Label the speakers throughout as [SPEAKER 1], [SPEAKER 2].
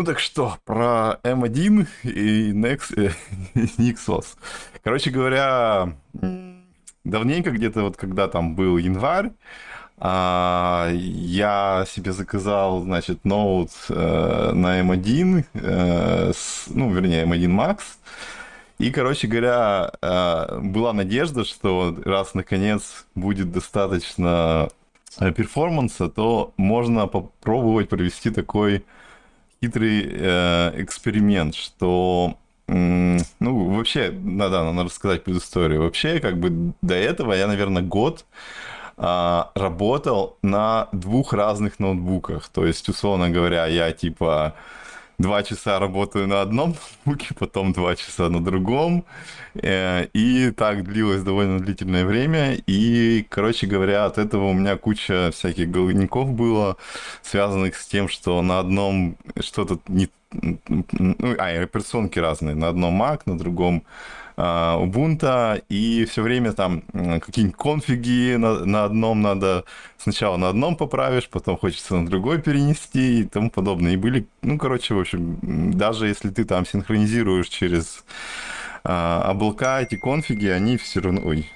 [SPEAKER 1] Ну так что, про M1 и Nex... э, Nixos. Короче говоря, давненько где-то вот когда там был январь, а, я себе заказал, значит, ноут э, на M1, э, ну, вернее, M1 Max. И, короче говоря, э, была надежда, что раз наконец будет достаточно э, перформанса, то можно попробовать провести такой хитрый э, эксперимент, что ну, вообще, надо, надо рассказать предысторию. Вообще, как бы до этого я, наверное, год а, работал на двух разных ноутбуках. То есть, условно говоря, я типа два часа работаю на одном ноутбуке, потом два часа на другом. Э, И так длилось довольно длительное время. И, короче говоря, от этого у меня куча всяких головников было, связанных с тем, что на одном что-то не... Ну, а, операционки разные. На одном Mac, на другом Ubuntu, и все время там какие-нибудь конфиги на, на одном надо сначала на одном поправишь, потом хочется на другой перенести и тому подобное. И были, ну, короче, в общем, даже если ты там синхронизируешь через а, облака эти конфиги, они все равно... Ой,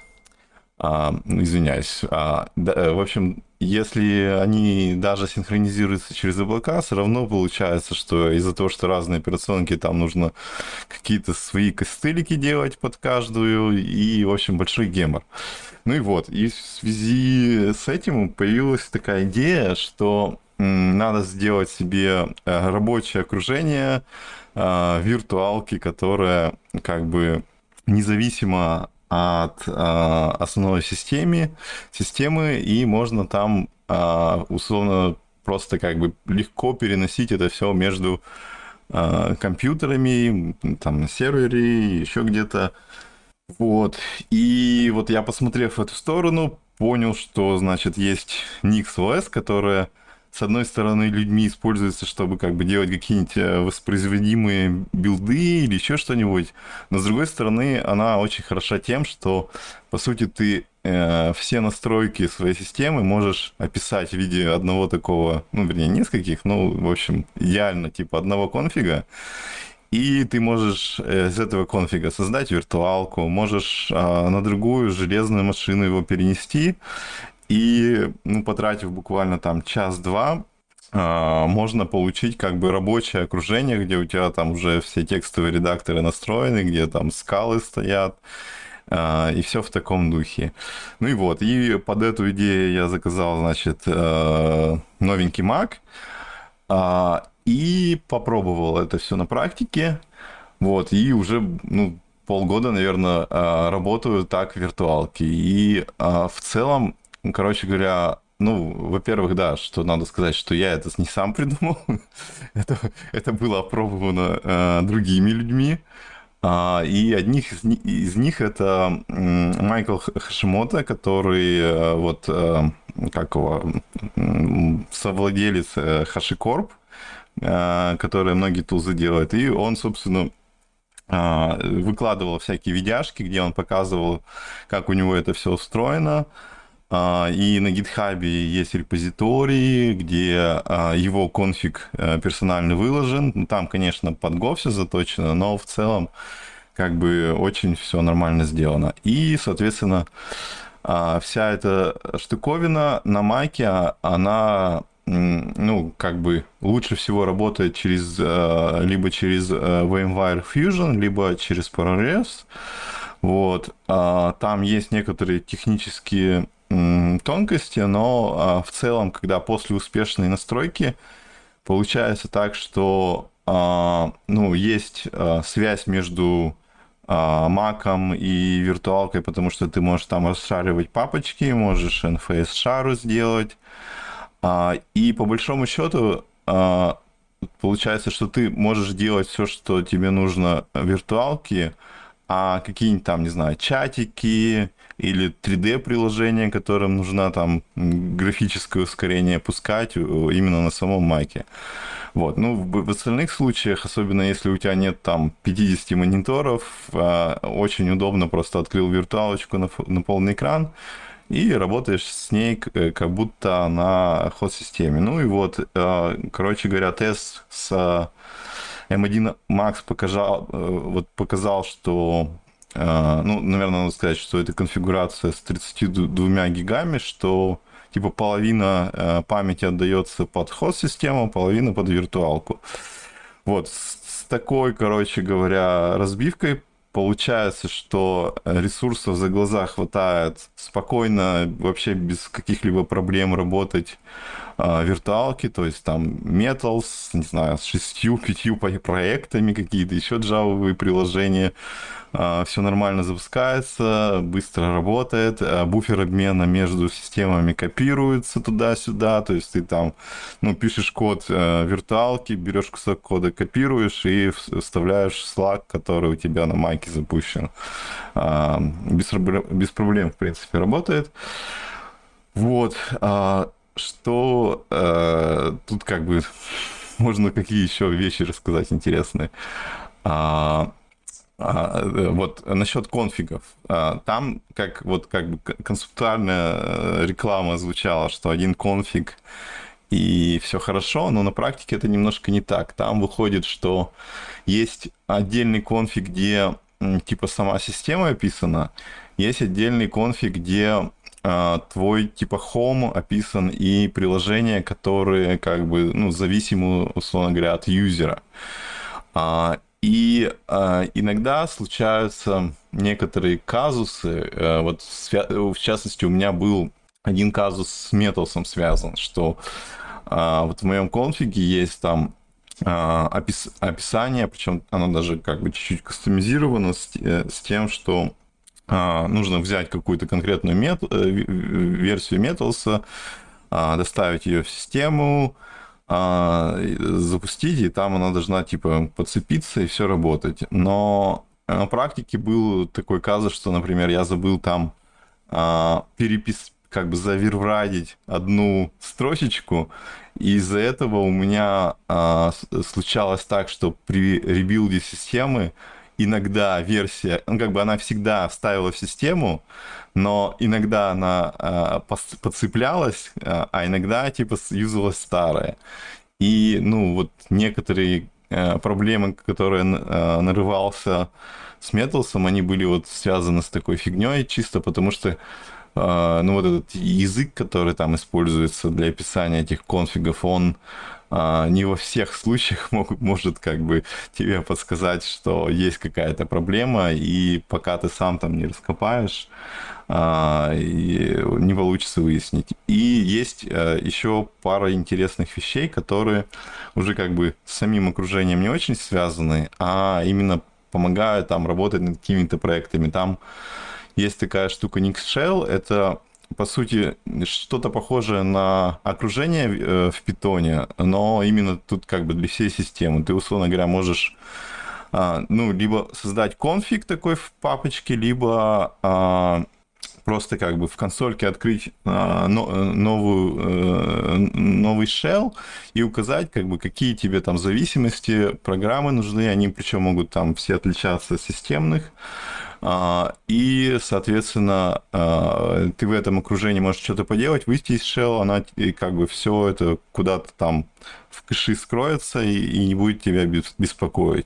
[SPEAKER 1] а, извиняюсь. А, да, э, в общем, если они даже синхронизируются через облака, все равно получается, что из-за того, что разные операционки, там нужно какие-то свои костылики делать под каждую, и, в общем, большой гемор. Ну и вот, и в связи с этим появилась такая идея, что надо сделать себе э, рабочее окружение э, виртуалки, которая как бы независимо от э, основной системы, системы, и можно там э, условно просто как бы легко переносить это все между э, компьютерами, там на сервере, еще где-то. Вот. И вот я, посмотрев в эту сторону, понял, что, значит, есть NixOS, которая, с одной стороны, людьми используется, чтобы как бы делать какие-нибудь э, воспроизводимые билды или еще что-нибудь, но, с другой стороны, она очень хороша тем, что, по сути, ты э, все настройки своей системы можешь описать в виде одного такого, ну, вернее, нескольких, ну, в общем, идеально, типа одного конфига, и ты можешь э, из этого конфига создать виртуалку, можешь а, на другую железную машину его перенести, и, ну, потратив буквально там час-два, а, можно получить как бы рабочее окружение, где у тебя там уже все текстовые редакторы настроены, где там скалы стоят, а, и все в таком духе. Ну и вот, и под эту идею я заказал, значит, э, новенький Mac, а, и попробовал это все на практике. Вот, и уже, ну, полгода, наверное, а, работаю так в виртуалке. И а, в целом, короче говоря, ну, во-первых, да, что надо сказать, что я это не сам придумал. это, это было опробовано а, другими людьми. А, И одних из, из них это м, Майкл Х- Хашимото, который э, вот э, как его совладелец э, HashiCorp, э, который многие тулзы делает. И он, собственно, а, выкладывал всякие видяшки, где он показывал, как у него это все устроено. И на GitHub есть репозитории, где а, его конфиг э, персонально выложен. Ну, Там, конечно, под Go все заточено, но в целом как бы очень все нормально сделано. И, соответственно, а, вся эта штуковина на Маке, а, она ну, как бы лучше всего работает через э, либо через э, VMware Fusion, либо через ProRes. Вот. А, Там есть некоторые технические тонкости, но а, в целом, когда после успешной настройки получается так, что а, ну, есть а, связь между маком и виртуалкой, потому что ты можешь там расшаривать папочки, можешь NFS шару сделать. И по большому счету получается, что ты можешь делать все, что тебе нужно в виртуалке, а какие-нибудь там, не знаю, чатики или 3D-приложения, которым нужна там графическое ускорение, пускать э, именно на самом маке. Вот. Ну, в, остальных случаях, особенно если у тебя нет там 50 мониторов, а, очень удобно просто открыл виртуалочку на, полный экран, и работаешь с ней э, как будто на хост-системе. Ну и вот, э, короче говоря, тест с M1 Max показал, вот показал, что ну, наверное, надо сказать, что это конфигурация с 32 гигами, что типа половина памяти отдается под хост-систему, половина под виртуалку. Вот, с такой, короче говоря, разбивкой получается, что ресурсов за глаза хватает спокойно, вообще без каких-либо проблем работать э, виртуалки, то есть там Metals, не знаю, с шестью-пятью проектами какие-то, еще джавовые приложения, все нормально запускается, быстро работает, а, буфер обмена между системами копируется туда-сюда, то есть ты там, ну, пишешь код э, виртуалки, берешь кусок кода, копируешь и вставляешь Slack, который у тебя на майке запущен. А, без, без проблем, в принципе, работает. Вот. Что э, тут как бы можно какие еще вещи рассказать интересные. А, э, вот насчет конфигов. А, там как вот как бы концептуальная э, реклама звучала, что один конфиг и все хорошо, но на практике это немножко не так. Там выходит, что есть отдельный конфиг, где типа сама система описана, есть отдельный конфиг, где а, твой типа home описан и приложения, которые как бы ну зависимы условно говоря от юзера. И э, иногда случаются некоторые казусы. Э, вот в частности у меня был один казус с Металсом связан, что э, вот в моем конфиге есть там э, опис, описание, причем оно даже как бы чуть-чуть кастомизировано с, э, с тем, что э, нужно взять какую-то конкретную мет, э, версию Металса, э, доставить ее в систему, а, запустить, и там она должна, типа, подцепиться и все работать. Но на практике был такой казус, что, например, я забыл там а, перепис как бы завирврадить одну строчечку, и из-за этого у меня а, случалось так, что при ребилде системы иногда версия, ну, как бы она всегда вставила в систему, но иногда она э, подцеплялась, э, а иногда, типа, юзалась старая. И, ну, вот некоторые э, проблемы, которые э, нарывался с Металсом, они были вот связаны с такой фигней, чисто потому что ну, вот этот язык, который там используется для описания этих конфигов, он а, не во всех случаях мог, может как бы тебе подсказать, что есть какая-то проблема, и пока ты сам там не раскопаешь, а, не получится выяснить. И есть а, еще пара интересных вещей, которые уже как бы с самим окружением не очень связаны, а именно помогают там работать над какими-то проектами. Там есть такая штука Nix Shell, это по сути, что-то похожее на окружение э, в питоне, но именно тут как бы для всей системы. Ты, условно говоря, можешь а, ну, либо создать конфиг такой в папочке, либо а, просто как бы в консольке открыть а, новую, э, новый shell и указать, как бы, какие тебе там зависимости программы нужны, они причем могут там все отличаться от системных. А, и, соответственно, а, ты в этом окружении можешь что-то поделать, выйти из shell, она и как бы все это куда-то там в кэши скроется и, не будет тебя беспокоить.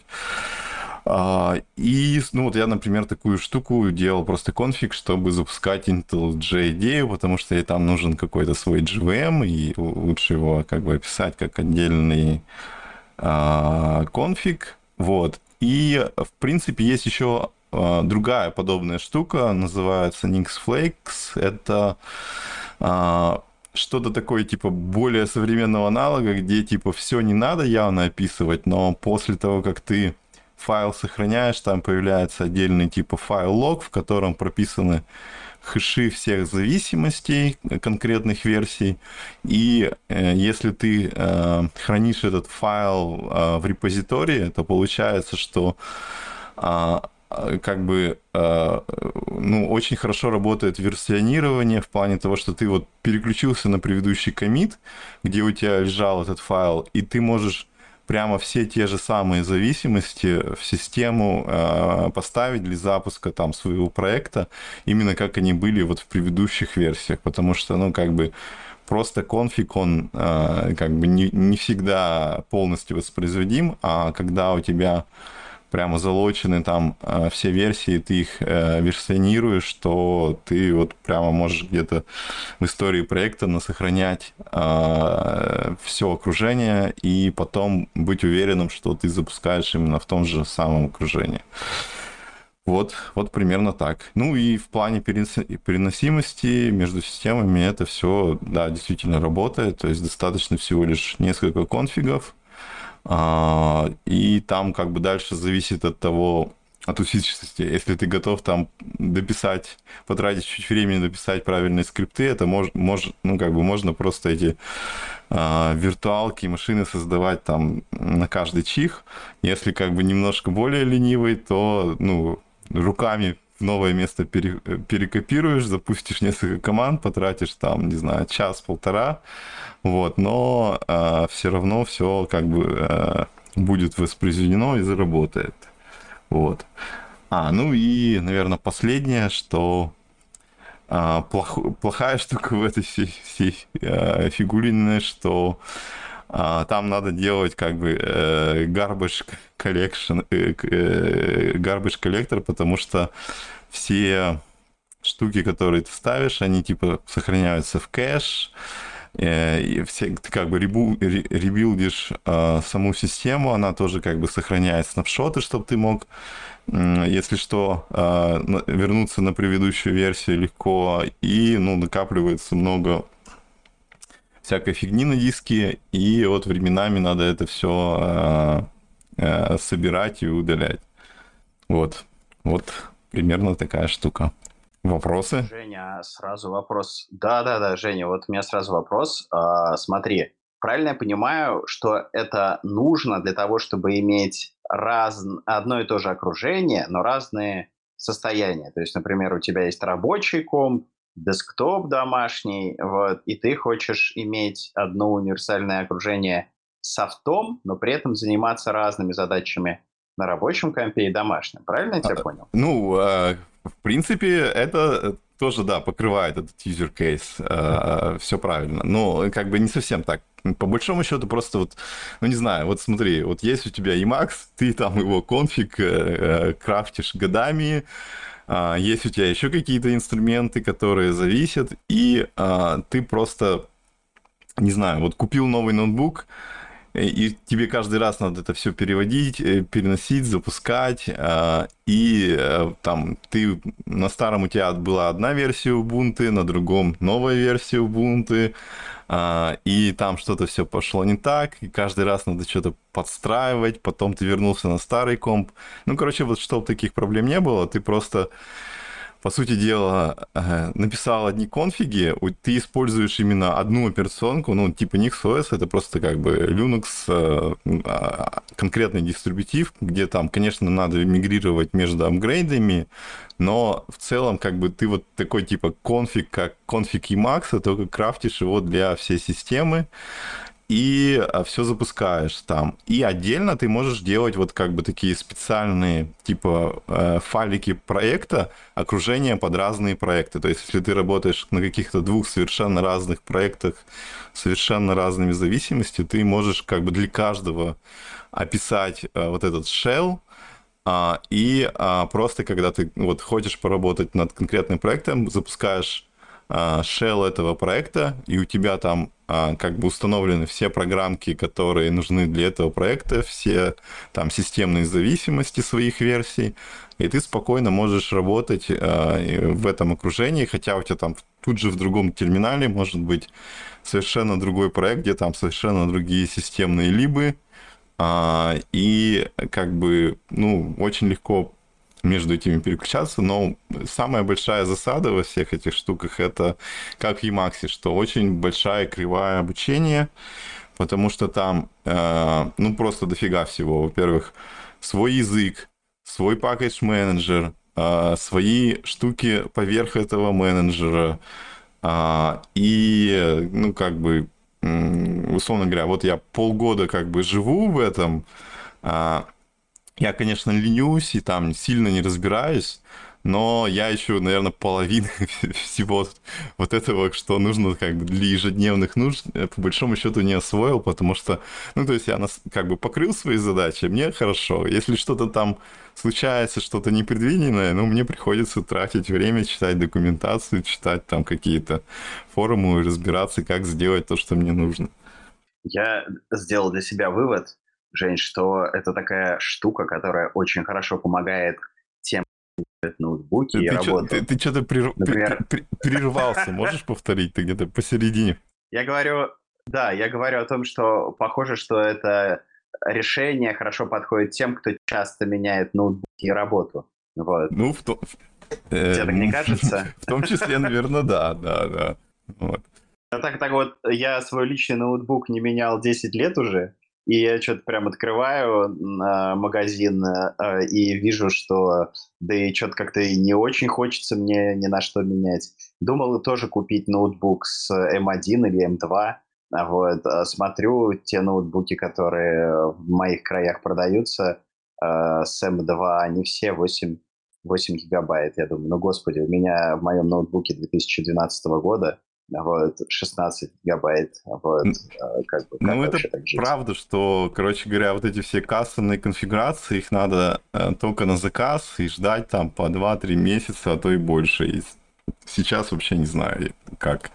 [SPEAKER 1] А, и, ну, вот я, например, такую штуку делал просто конфиг, чтобы запускать Intel J идею, потому что ей там нужен какой-то свой GVM, и лучше его как бы описать как отдельный конфиг. Вот. И, в принципе, есть еще другая подобная штука, называется Nix Flakes. Это а, что-то такое, типа, более современного аналога, где, типа, все не надо явно описывать, но после того, как ты файл сохраняешь, там появляется отдельный, типа, файл лог, в котором прописаны хэши всех зависимостей конкретных версий. И э, если ты э, хранишь этот файл э, в репозитории, то получается, что а, как бы а, ну, очень хорошо работает версионирование в плане того, что ты вот переключился на предыдущий комит, где у тебя лежал этот файл, и ты можешь прямо все те же самые зависимости в систему э, поставить для запуска там своего проекта, именно как они были вот в предыдущих версиях, потому что, ну, как бы просто конфиг, он э, как бы не, не всегда полностью воспроизводим, а когда у тебя прямо залочены там э, все версии, ты их э, версионируешь, то ты вот прямо можешь где-то в истории проекта насохранять э, все окружение и потом быть уверенным, что ты запускаешь именно в том же самом окружении. Вот, вот примерно так. Ну и в плане переносимости между системами это все, да, действительно работает. То есть достаточно всего лишь несколько конфигов, и там как бы дальше зависит от того, от усидчивости. Если ты готов там дописать, потратить чуть времени дописать правильные скрипты, это мож, мож, ну, как бы можно просто эти э, виртуалки, машины создавать там на каждый чих. Если как бы немножко более ленивый, то ну, руками новое место пере, перекопируешь, запустишь несколько команд, потратишь там, не знаю, час-полтора, вот, но э, все равно все как бы э, будет воспроизведено и заработает. Вот. А, ну и, наверное, последнее, что э, плох, плохая штука в этой всей, всей э, фигурине, что э, там надо делать как бы э, garbage collection, э, э, garbage collector, потому что все штуки, которые ты ставишь, они типа сохраняются в кэш, Э, и все, ты как бы ребилдишь э, саму систему, она тоже как бы сохраняет снапшоты, чтобы ты мог, если что, э, вернуться на предыдущую версию легко, и ну, накапливается много всякой фигни на диске, и вот временами надо это все э, э, собирать и удалять. Вот, вот примерно такая штука. Вопросы?
[SPEAKER 2] Женя, сразу вопрос. Да-да-да, Женя, вот у меня сразу вопрос. А, смотри, правильно я понимаю, что это нужно для того, чтобы иметь раз... одно и то же окружение, но разные состояния. То есть, например, у тебя есть рабочий комп, десктоп домашний, вот, и ты хочешь иметь одно универсальное окружение софтом, но при этом заниматься разными задачами на рабочем компе и домашнем. Правильно я тебя а, понял?
[SPEAKER 1] Ну, а, в принципе, это тоже, да, покрывает этот user case. А, все правильно. Но как бы не совсем так. По большому счету просто вот, ну не знаю, вот смотри, вот есть у тебя Emacs, ты там его конфиг э, э, крафтишь годами, есть у тебя еще какие-то инструменты, которые зависят, и ты просто, не знаю, вот купил новый ноутбук, и тебе каждый раз надо это все переводить, э, переносить, запускать, а, и э, там ты на старом у тебя была одна версия Ubuntu, на другом новая версия Ubuntu, а, и там что-то все пошло не так, и каждый раз надо что-то подстраивать, потом ты вернулся на старый комп. Ну, короче, вот чтобы таких проблем не было, ты просто по сути дела, э, написал одни конфиги, ты используешь именно одну операционку, ну, типа NixOS, это просто как бы Linux, э, а, конкретный дистрибутив, где там, конечно, надо мигрировать между апгрейдами, но в целом, как бы, ты вот такой типа конфиг, как конфиг Emacs, только крафтишь его для всей системы, и а, все запускаешь там. И отдельно ты можешь делать вот как бы такие специальные типа э, файлики проекта, окружение под разные проекты. То есть если ты работаешь на каких-то двух совершенно разных проектах, совершенно разными зависимостями, ты можешь как бы для каждого описать э, вот этот shell, а, и а, просто когда ты вот хочешь поработать над конкретным проектом, запускаешь а, shell этого проекта, и у тебя там как бы установлены все программки, которые нужны для этого проекта, все там системные зависимости своих версий, и ты спокойно можешь работать а, в этом окружении, хотя у тебя там тут же в другом терминале может быть совершенно другой проект, где там совершенно другие системные либы, и как бы, ну, очень легко между этими переключаться, но самая большая засада во всех этих штуках это как в Emacs, что очень большая кривая обучения, потому что там, э, ну, просто дофига всего. Во-первых, свой язык, свой пакетж менеджер, э, свои штуки поверх этого менеджера, э, и, ну, как бы, условно говоря, вот я полгода как бы живу в этом, а, я, конечно, ленюсь и там сильно не разбираюсь, но я еще, наверное, половину всего вот этого, что нужно как бы для ежедневных нужд, по большому счету не освоил, потому что, ну, то есть я нас как бы покрыл свои задачи, мне хорошо. Если что-то там случается, что-то непредвиденное, ну, мне приходится тратить время, читать документацию, читать там какие-то форумы и разбираться, как сделать то, что мне нужно.
[SPEAKER 2] Я сделал для себя вывод, Жень, что это такая штука, которая очень хорошо помогает тем, ноутбуки ты, и
[SPEAKER 1] ты
[SPEAKER 2] работу.
[SPEAKER 1] Ты, ты что-то прер... Например... прервался, можешь повторить? Ты где-то посередине.
[SPEAKER 2] Я говорю, да, я говорю о том, что похоже, что это решение хорошо подходит тем, кто часто меняет ноутбуки и работу. Вот.
[SPEAKER 1] Ну, в том...
[SPEAKER 2] Тебе так не кажется?
[SPEAKER 1] В том числе, наверное, да, да, да. Вот.
[SPEAKER 2] А так, так вот, я свой личный ноутбук не менял 10 лет уже, и я что-то прям открываю э, магазин э, и вижу, что да и что-то как-то не очень хочется мне ни на что менять. Думал тоже купить ноутбук с M1 или M2. Вот. А смотрю те ноутбуки, которые в моих краях продаются э, с M2, они все 8, 8 гигабайт. Я думаю, ну господи, у меня в моем ноутбуке 2012 года вот, 16 гигабайт, вот,
[SPEAKER 1] а, как бы, как Ну, это правда, что, короче говоря, вот эти все кастомные конфигурации, их надо э, только на заказ и ждать там по 2-3 месяца, а то и больше. И сейчас вообще не знаю, как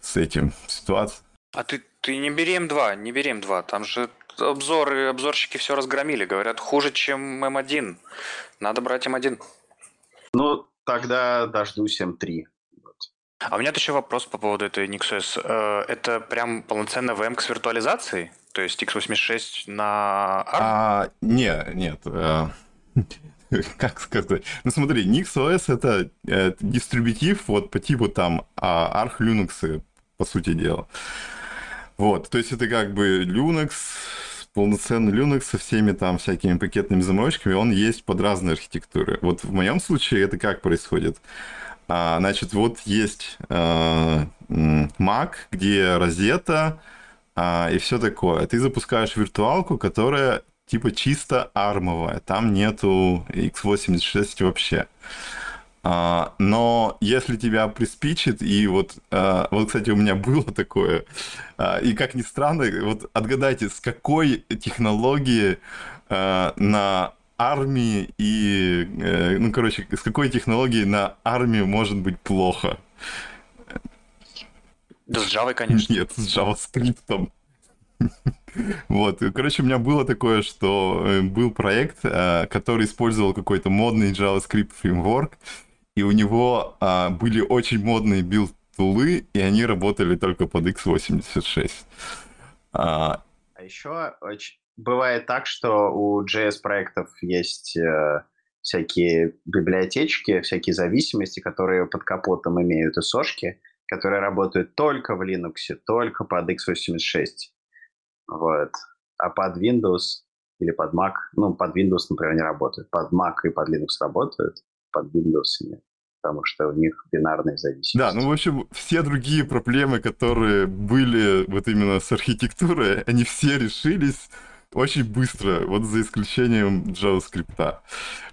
[SPEAKER 1] с этим ситуация.
[SPEAKER 3] А ты, ты не бери M2, не бери M2, там же обзоры, обзорщики все разгромили, говорят, хуже, чем M1. Надо брать M1.
[SPEAKER 2] Ну, тогда дождусь M3.
[SPEAKER 3] А у меня еще вопрос по поводу этой NixOS. Э, это прям полноценная VM-ка с виртуализацией? То есть x86 на ARM?
[SPEAKER 1] А, не, нет. Э, как сказать? Ну смотри, NixOS это, это дистрибутив вот по типу там а, Arch Linux, по сути дела. Вот, то есть это как бы Linux, полноценный Linux со всеми там всякими пакетными заморочками, он есть под разные архитектуры. Вот в моем случае это как происходит? А, значит, вот есть э, Mac, где розета а, и все такое. Ты запускаешь виртуалку, которая типа чисто армовая. Там нету x86 вообще. А, но если тебя приспичит, и вот, а, вот, кстати, у меня было такое, а, и как ни странно, вот отгадайте, с какой технологии а, на армии и, э, ну, короче, с какой технологией на армию может быть плохо?
[SPEAKER 3] Да с Java, конечно.
[SPEAKER 1] Нет, с JavaScript. Вот, короче, у меня было такое, что э, был проект, э, который использовал какой-то модный JavaScript фреймворк, и у него а, были очень модные build tool ы, и они работали только под x86.
[SPEAKER 2] А, а еще очень бывает так, что у JS-проектов есть э, всякие библиотечки, всякие зависимости, которые под капотом имеют и сошки, которые работают только в Linux, только под x86. Вот. А под Windows или под Mac, ну, под Windows, например, не работают. Под Mac и под Linux работают, под Windows нет потому что у них бинарные зависимости.
[SPEAKER 1] Да, ну, в общем, все другие проблемы, которые были вот именно с архитектурой, они все решились очень быстро, вот за исключением JavaScript.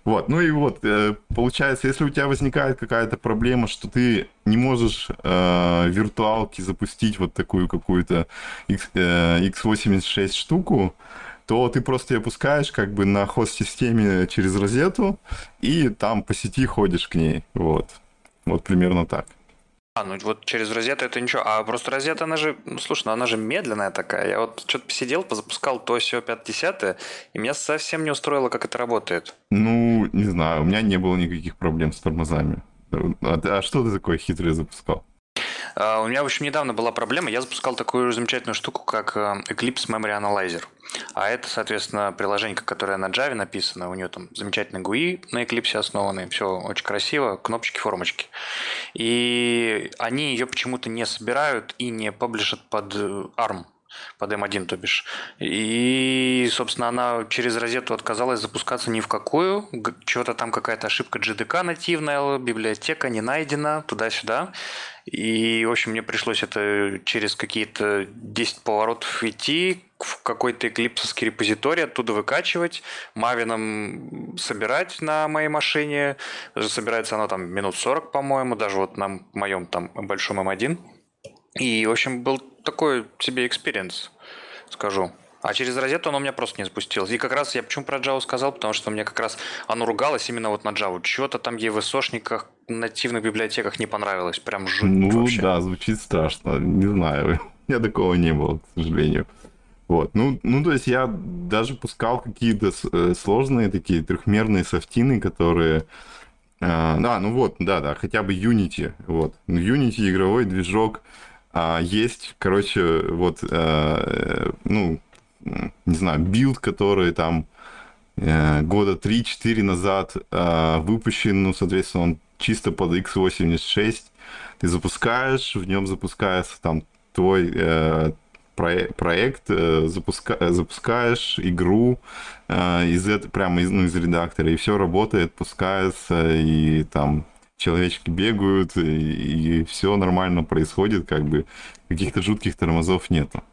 [SPEAKER 1] Вот, ну и вот, э, получается, если у тебя возникает какая-то проблема, что ты не можешь э, виртуалки запустить вот такую какую-то э, x86 штуку, то ты просто ее пускаешь как бы на хост-системе через розету, и там по сети ходишь к ней. Вот. Вот примерно так.
[SPEAKER 3] А, ну вот через розету это ничего. А просто розета, она же, ну, слушай, ну она же медленная такая. Я вот что-то посидел, позапускал то все 5 и меня совсем не устроило, как это работает.
[SPEAKER 1] Ну, не знаю, у меня не было никаких проблем с тормозами. А, а что ты такое хитрое запускал?
[SPEAKER 3] Uh, у меня, в общем, недавно была проблема. Я запускал такую замечательную штуку, как э, Eclipse Memory Analyzer. А это, соответственно, приложение, которое на Java написано. У нее там замечательный GUI на Eclipse основанный. Все очень красиво, кнопочки, формочки. И они ее почему-то не собирают и не паблишат под э, ARM. Под M1, то бишь. И, собственно, она через розетку отказалась запускаться ни в какую. Чего-то там какая-то ошибка GDK нативная, библиотека не найдена, туда-сюда. И, в общем, мне пришлось это через какие-то 10 поворотов идти, в какой-то эклипсовский репозиторий, оттуда выкачивать, Maven ом собирать на моей машине. Собирается она там минут 40, по-моему, даже вот на моем там большом M1. И, в общем, был такой себе experience, скажу. А через розету оно у меня просто не запустилось. И как раз я почему про Java сказал, потому что мне как раз оно ругалось именно вот на Java. Чего-то там ей в её so-шниках, нативных библиотеках не понравилось. Прям жуть
[SPEAKER 1] Ну
[SPEAKER 3] вообще.
[SPEAKER 1] да, звучит страшно. Не знаю. У меня такого не было, к сожалению. Вот, ну, ну, то есть я даже пускал какие-то э, сложные такие трехмерные софтины, которые... Э, да, ну вот, да-да, хотя бы Unity, вот. Unity игровой движок э, есть, короче, вот, э, ну, не знаю, build, который там э, года 3-4 назад э, выпущен, ну, соответственно, он чисто под x86. Ты запускаешь, в нем запускается там твой э, проект, э, запуска, запускаешь игру э, из этого, прямо из, ну, из редактора, и все работает, пускается, и там человечки бегают, и, и все нормально происходит, как бы каких-то жутких тормозов нету.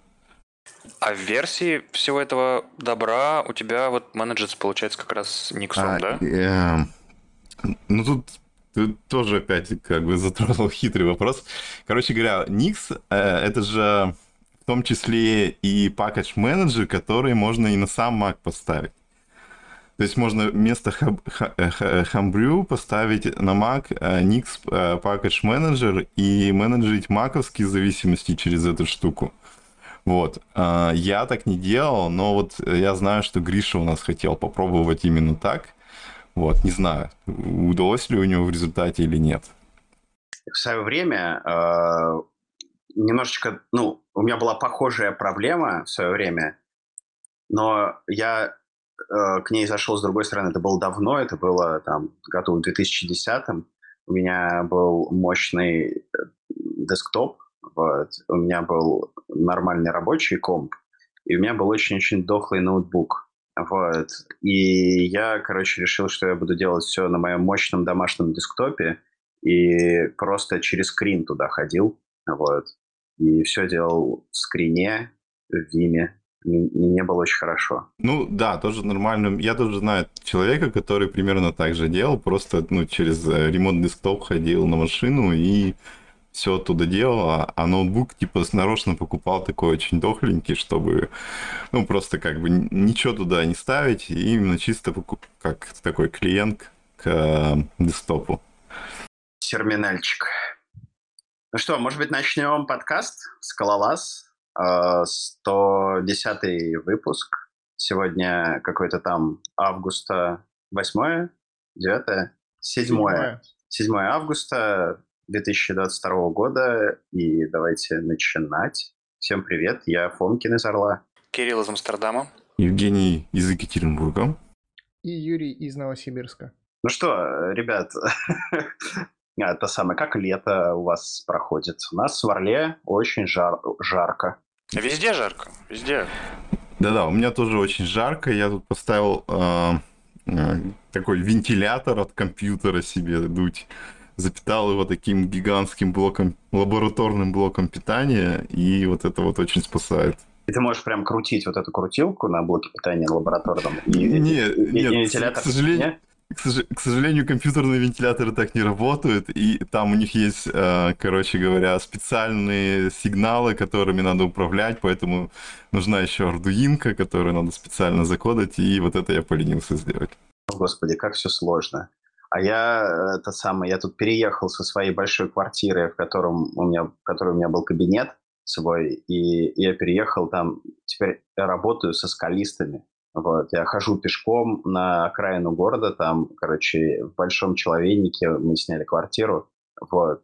[SPEAKER 3] А в версии всего этого добра у тебя вот менеджер получается как раз Никсон, а, да?
[SPEAKER 1] Э, ну тут ты тоже опять как бы затронул хитрый вопрос. Короче говоря, Nix э, это же в том числе и package менеджер, который можно и на сам Mac поставить. То есть можно вместо Homebrew поставить на Mac Nix Package Manager и менеджерить маковские зависимости через эту штуку. Вот. Я так не делал, но вот я знаю, что Гриша у нас хотел попробовать именно так. Вот, не знаю, удалось ли у него в результате или нет.
[SPEAKER 2] В свое время немножечко, ну, у меня была похожая проблема в свое время, но я э, к ней зашел с другой стороны. Это было давно, это было там году в 2010 У меня был мощный э, десктоп, вот. у меня был нормальный рабочий комп, и у меня был очень-очень дохлый ноутбук. Вот. И я, короче, решил, что я буду делать все на моем мощном домашнем десктопе, и просто через скрин туда ходил. Вот и все делал в скрине, в Виме. Мне не было очень хорошо.
[SPEAKER 1] Ну да, тоже нормально. Я тоже знаю человека, который примерно так же делал, просто ну, через э, ремонт десктоп ходил на машину и все оттуда делал, а, а ноутбук типа нарочно покупал такой очень дохленький, чтобы ну просто как бы ничего туда не ставить, и именно чисто как такой клиент к э, десктопу.
[SPEAKER 2] Терминальчик. Ну что, может быть, начнем подкаст «Скалолаз», 110 э, выпуск. Сегодня какой-то там августа 8 9 7 7 августа 2022 года. И давайте начинать. Всем привет, я Фомкин из Орла.
[SPEAKER 3] Кирилл из Амстердама.
[SPEAKER 1] Евгений из Екатеринбурга.
[SPEAKER 4] И Юрий из Новосибирска.
[SPEAKER 2] Ну что, ребят, это самое, как лето у вас проходит? У нас в Орле очень жар, жарко.
[SPEAKER 3] Везде жарко, везде.
[SPEAKER 1] Да-да, у меня тоже очень жарко. Я тут поставил э, э, такой вентилятор от компьютера себе дуть. Запитал его таким гигантским блоком, лабораторным блоком питания, и вот это вот очень спасает.
[SPEAKER 2] И ты можешь прям крутить вот эту крутилку на блоке питания лабораторном? И,
[SPEAKER 1] нет, и, нет, и вентилятор, к сожалению, нет? К сожалению, компьютерные вентиляторы так не работают, и там у них есть, э, короче говоря, специальные сигналы, которыми надо управлять, поэтому нужна еще ардуинка, которую надо специально закодать, и вот это я поленился сделать.
[SPEAKER 2] Господи, как все сложно. А я, это самое, я тут переехал со своей большой квартиры, в, котором у меня, в которой у меня был кабинет свой, и я переехал там, теперь я работаю со скалистами. Вот, я хожу пешком на окраину города, там, короче, в Большом Человейнике мы сняли квартиру, вот,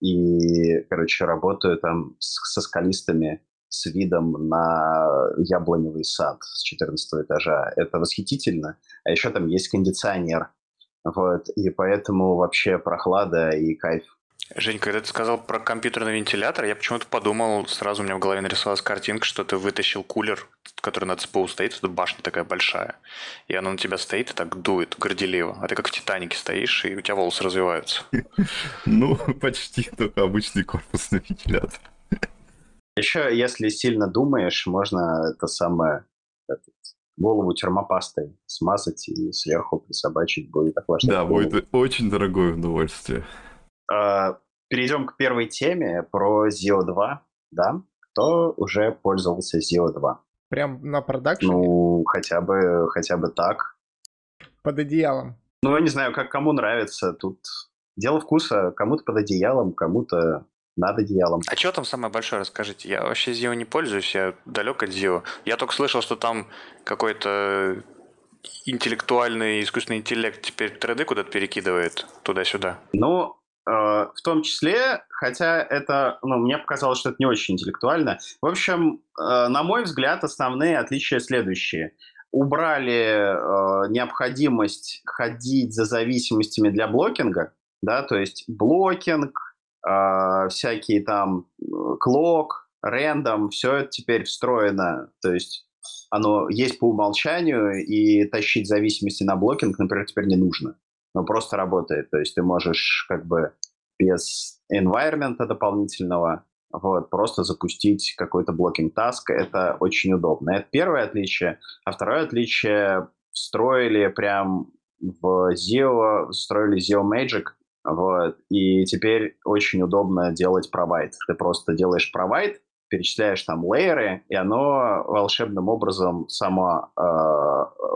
[SPEAKER 2] и, короче, работаю там с, со скалистами с видом на яблоневый сад с 14 этажа. Это восхитительно. А еще там есть кондиционер. Вот, и поэтому вообще прохлада и кайф.
[SPEAKER 3] Жень, когда ты сказал про компьютерный вентилятор, я почему-то подумал, сразу у меня в голове нарисовалась картинка, что ты вытащил кулер, который на ЦПУ стоит, это башня такая большая, и она на тебя стоит и так дует горделиво. А ты как в Титанике стоишь, и у тебя волосы развиваются.
[SPEAKER 1] Ну, почти только обычный корпусный вентилятор.
[SPEAKER 2] Еще, если сильно думаешь, можно это самое голову термопастой смазать и сверху присобачить будет охлаждать.
[SPEAKER 1] Да, будет очень дорогое удовольствие.
[SPEAKER 2] А, Перейдем к первой теме про Zio 2. Да, кто уже пользовался Zio 2?
[SPEAKER 4] Прям на продакшене,
[SPEAKER 2] Ну, хотя бы, хотя бы так.
[SPEAKER 4] под одеялом.
[SPEAKER 2] Ну, я не знаю, как кому нравится. Тут дело вкуса. Кому-то под одеялом, кому-то над одеялом.
[SPEAKER 3] А что там самое большое, расскажите? Я вообще Zio не пользуюсь, я далек от Zio. Я только слышал, что там какой-то интеллектуальный искусственный интеллект теперь 3D куда-то перекидывает туда-сюда.
[SPEAKER 2] Ну, э, в том числе, хотя это, ну, мне показалось, что это не очень интеллектуально. В общем, э, на мой взгляд, основные отличия следующие. Убрали э, необходимость ходить за зависимостями для блокинга, да, то есть блокинг, э, всякие там э, clock, random, все это теперь встроено, то есть оно есть по умолчанию, и тащить зависимости на blocking, например, теперь не нужно. Оно просто работает. То есть ты можешь как бы без environment дополнительного вот, просто запустить какой-то blocking task. Это очень удобно. Это первое отличие. А второе отличие встроили прям в Zio, встроили Zio Magic, вот, и теперь очень удобно делать провайд. Ты просто делаешь провайд, перечисляешь там лейеры, и оно волшебным образом само э,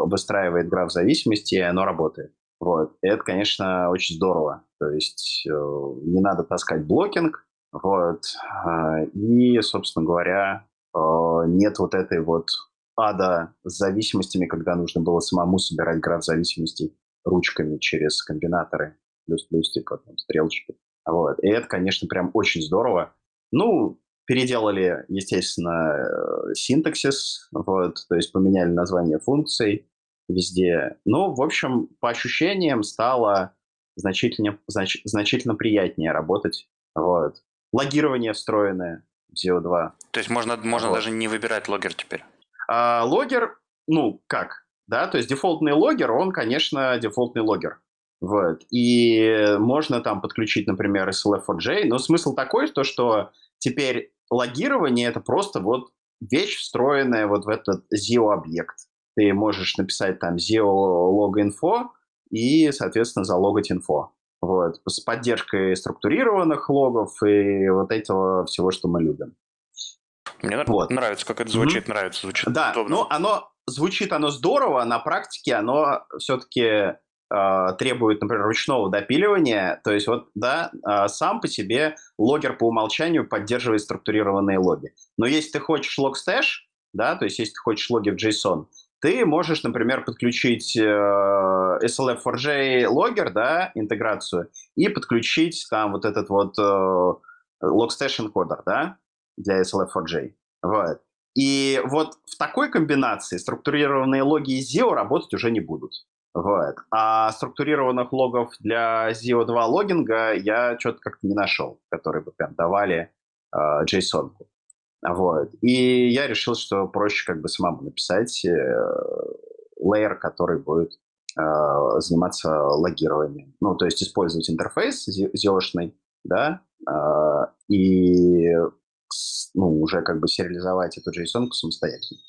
[SPEAKER 2] выстраивает граф зависимости, и оно работает. Вот. И это, конечно, очень здорово. То есть э, не надо таскать блокинг, вот. Э, и, собственно говоря, э, нет вот этой вот ада с зависимостями, когда нужно было самому собирать граф зависимостей ручками через комбинаторы, плюс-плюс, типа там, стрелочки. Вот. И это, конечно, прям очень здорово. Ну, переделали, естественно, э, синтаксис, вот, то есть поменяли название функций везде. Ну, в общем, по ощущениям стало значительно, знач, значительно приятнее работать. Вот. Логирование встроенное в Zio 2.
[SPEAKER 3] То есть можно, можно
[SPEAKER 2] Вот.
[SPEAKER 3] даже не выбирать логер теперь.
[SPEAKER 2] А логер, ну, как, да, то есть дефолтный логер, он, конечно, дефолтный логер. Вот. И можно там подключить, например, SLF4J, но смысл такой, то, что теперь логирование это просто вот вещь, встроенная вот в этот ZIO-объект. Ты можешь написать там ZIO log info и, соответственно, залогать инфо. Вот. С поддержкой структурированных логов и вот этого всего, что мы любим.
[SPEAKER 3] Мне
[SPEAKER 2] Вот.
[SPEAKER 3] нравится, как это звучит, нравится, звучит
[SPEAKER 2] Да,
[SPEAKER 3] удобно.
[SPEAKER 2] ну оно звучит оно здорово, на практике оно все-таки требует, например, ручного допиливания. То есть вот, да, э, сам по себе логер по умолчанию поддерживает структурированные логи. Но если ты хочешь Logstash, да, то есть если ты хочешь логи в JSON, ты можешь, например, подключить э, SLF4J логер, да, интеграцию, и подключить там вот этот вот э, logstash encoder, да, для SLF4J. Вот. И вот в такой комбинации структурированные логи из ZIO работать уже не будут. Вот. А структурированных логов для ZIO 2 логинга я что-то как-то не нашел, которые бы прям давали э, JSON. Вот. И я решил, что проще как бы самому написать э, лейер, который будет э, заниматься логированием. Ну, то есть использовать интерфейс ZIO-шный, да, э, и ну, уже как бы сериализовать эту JSON самостоятельно.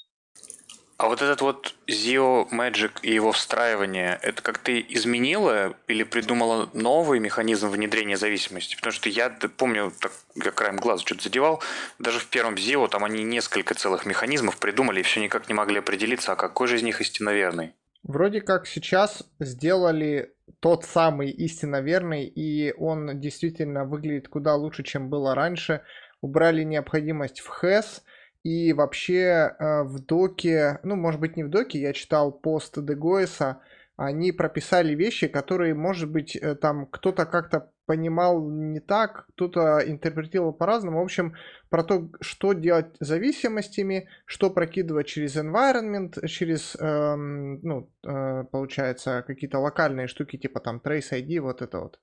[SPEAKER 3] А вот этот вот Zio Magic и его встраивание, это как ты изменила или придумала новый механизм внедрения зависимости? Потому что я помню, так, я краем глаза что-то задевал, даже в первом Zio там они несколько целых механизмов придумали и все никак не могли определиться, а какой же из них истинно верный.
[SPEAKER 4] Вроде как сейчас сделали тот самый истинно верный, и он действительно выглядит куда лучше, чем было раньше. Убрали необходимость в хэс, и вообще э, в доке, ну, может быть, не в доке, я читал пост Дегоиса, они прописали вещи, которые, может быть, э, там кто-то как-то понимал не так, кто-то интерпретировал по-разному. В общем, про то, что делать с зависимостями, что прокидывать через environment, через, эм, ну, э, получается, какие-то локальные штуки, типа там Trace ID, вот это вот.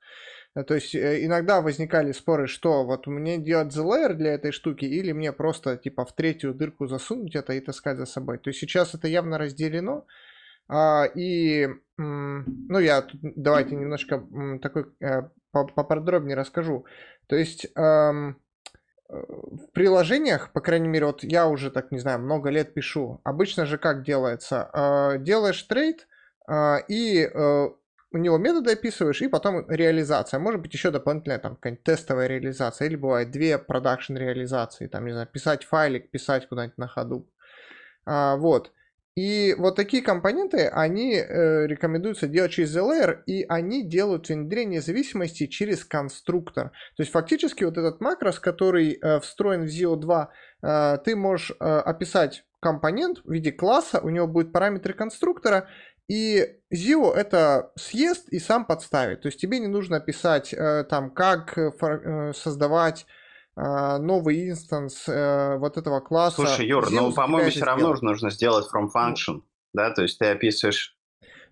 [SPEAKER 4] Э, то есть э, иногда возникали споры, что вот мне делать the layer для этой штуки или мне просто типа в третью дырку засунуть это и таскать за собой. То есть сейчас это явно разделено. А, и, ну, я тут давайте немножко такой э, поподробнее расскажу. То есть эм, в приложениях, по крайней мере, вот я уже так, не знаю, много лет пишу. Обычно же как делается? Делаешь трейд, и у него методы описываешь, и потом реализация. Может быть, еще дополнительная там какая-нибудь тестовая реализация, или бывает две продакшн реализации, там, не знаю, писать файлик, писать куда-нибудь на ходу. А, вот. И вот такие компоненты, они э, рекомендуется делать через LR, и они делают внедрение зависимости через конструктор. То есть фактически вот этот макрос, который э, встроен в Zio 2, э, ты можешь э, описать компонент в виде класса, у него будут параметры конструктора, и Zio это съест и сам подставит. То есть тебе не нужно писать э, там, как э, э, создавать а, новый инстанс э, вот этого класса.
[SPEAKER 2] Слушай, Юр, ну, по-моему, все равно сделать. нужно сделать from function, да, то есть ты описываешь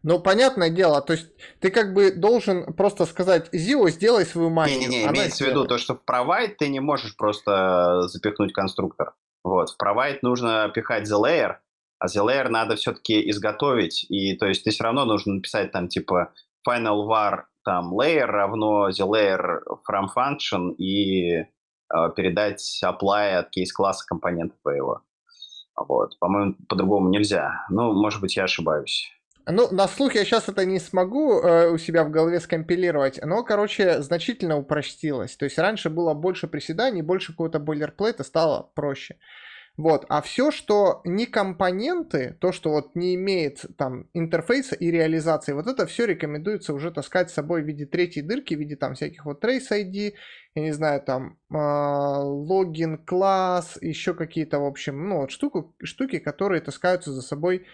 [SPEAKER 4] ну, понятное дело, то есть ты как бы должен просто сказать, Zio, сделай свою магию.
[SPEAKER 2] Не-не-не, имеется в виду то, что в provide ты не можешь просто запихнуть конструктор. Вот, в provide нужно пихать the layer, а layer надо все-таки изготовить, и то есть ты все равно нужно написать там типа final var там layer равно the layer from function и Э, передать apply от кейс-класса компонента твоего. Вот. По-моему, по-другому нельзя. Ну, может быть, я ошибаюсь.
[SPEAKER 4] Ну, на слух я сейчас это не смогу э, у себя в голове скомпилировать, но, короче, значительно упростилось. То есть раньше было больше приседаний, больше какого-то бойлерплейта, стало проще. Вот, а все, что не компоненты, то, что вот не имеет там интерфейса и реализации, вот это все рекомендуется уже таскать с собой в виде третьей дырки, в виде там всяких вот Trace ID, я не знаю, там э, класс, еще какие-то, в общем, ну вот штуку, штуки, которые таскаются за собой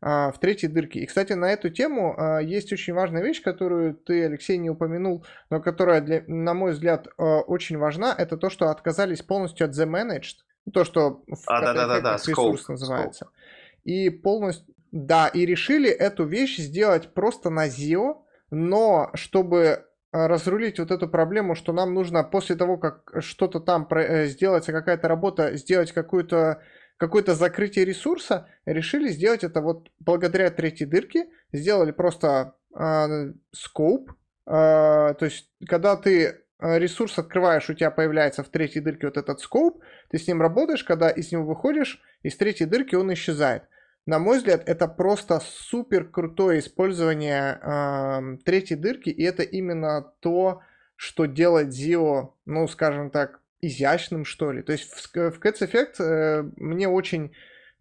[SPEAKER 4] э, в третьей дырке. И, кстати, на эту тему э, есть очень важная вещь, которую ты, Алексей, не упомянул, но которая, для, на мой взгляд, очень важна, это то, что отказались полностью от The Managed, то, что в
[SPEAKER 2] а, да, да, да, да,
[SPEAKER 4] ресурс scope, называется. Scope. И полностью, да, и решили эту вещь сделать просто на ZIO, но чтобы э, разрулить вот эту проблему, что нам нужно после того, как что-то там э, сделается, какая-то работа, сделать какую-то какое-то закрытие ресурса, решили сделать это вот благодаря третьей дырке, сделали просто э, scope, э, то есть когда ты ресурс открываешь, у тебя появляется в третьей дырке вот этот скоп, ты с ним работаешь, когда из него выходишь, из третьей дырки он исчезает. На мой взгляд, это просто супер крутое использование э, третьей дырки, и это именно то, что делает Zio, ну, скажем так, изящным, что ли. То есть в, в Cats Effect э, мне очень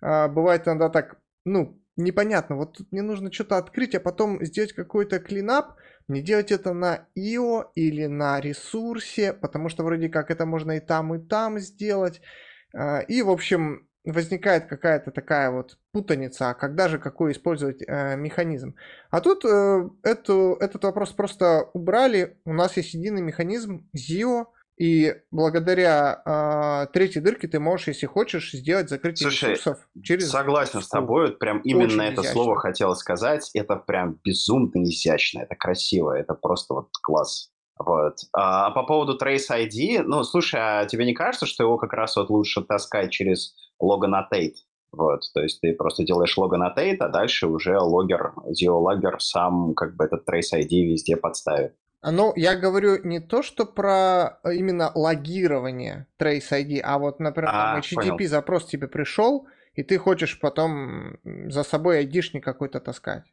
[SPEAKER 4] э, бывает иногда так, ну, непонятно. Вот тут мне нужно что-то открыть, а потом сделать какой-то клинап, не делать это на IO или на ресурсе, потому что вроде как это можно и там, и там сделать. А, и, в общем, возникает какая-то такая вот путаница, а когда же какой использовать э, механизм. А тут э, эту, этот вопрос просто убрали. У нас есть единый механизм ZIO, и благодаря э, третьей дырке ты можешь, если хочешь, сделать закрытие Слушай, ресурсов через...
[SPEAKER 2] согласен с тобой, вот прям именно Очень это изящно. слово хотел сказать. Это прям безумно изящно, это красиво, это просто вот класс. Вот. А, а по поводу Trace ID, ну, слушай, а тебе не кажется, что его как раз вот лучше таскать через логонотейт? Вот, то есть ты просто делаешь логонотейт, а дальше уже логер, Logger сам как бы этот Trace ID везде подставит.
[SPEAKER 4] Ну, я говорю не то, что про э, именно логирование Trace ID, а вот, например, а, HTTP запрос тебе пришел, и ты хочешь потом за собой айдишник какой-то таскать.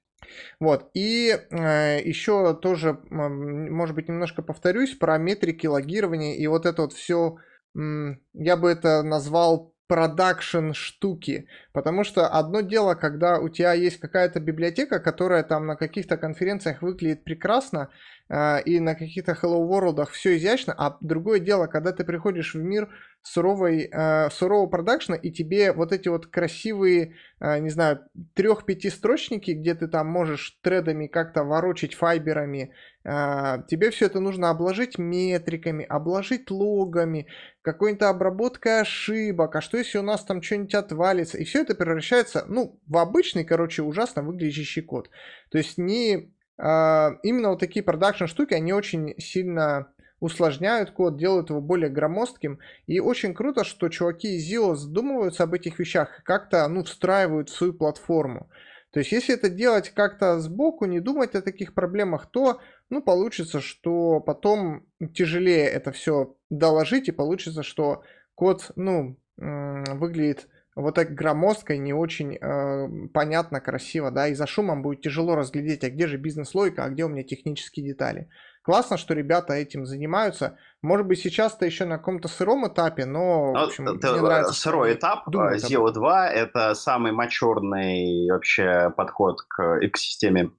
[SPEAKER 4] Вот, и э, еще тоже, может быть, немножко повторюсь про метрики логирования, и вот это вот все, я бы это назвал продакшн штуки. Потому что одно дело, когда у тебя есть какая-то библиотека, которая там на каких-то конференциях выглядит прекрасно, э, и на каких-то Hello World все изящно, а другое дело, когда ты приходишь в мир суровой, э, сурового продакшна, и тебе вот эти вот красивые, э, не знаю, трех-пяти строчники, где ты там можешь тредами как-то ворочить файберами, тебе все это нужно обложить метриками, обложить логами, какой-то обработкой ошибок, а что если у нас там что-нибудь отвалится, и все это превращается, ну, в обычный, короче, ужасно выглядящий код. То есть не... Э, именно вот такие продакшн штуки, они очень сильно усложняют код, делают его более громоздким. И очень круто, что чуваки из ZIO задумываются об этих вещах и как-то, ну, встраивают в свою платформу. То есть, если это делать как-то сбоку, не думать о таких проблемах, то, ну, получится, что потом тяжелее это все доложить, и получится, что код, ну, выглядит вот так громоздко не очень э, понятно, красиво, да, и за шумом будет тяжело разглядеть, а где же бизнес-логика, а где у меня технические детали. Классно, что ребята этим занимаются. Может быть, сейчас это еще на каком-то сыром этапе, но, в общем,
[SPEAKER 2] это, мне нравится. Сырой этап. Zio 2 — это самый мачурный вообще подход к экосистеме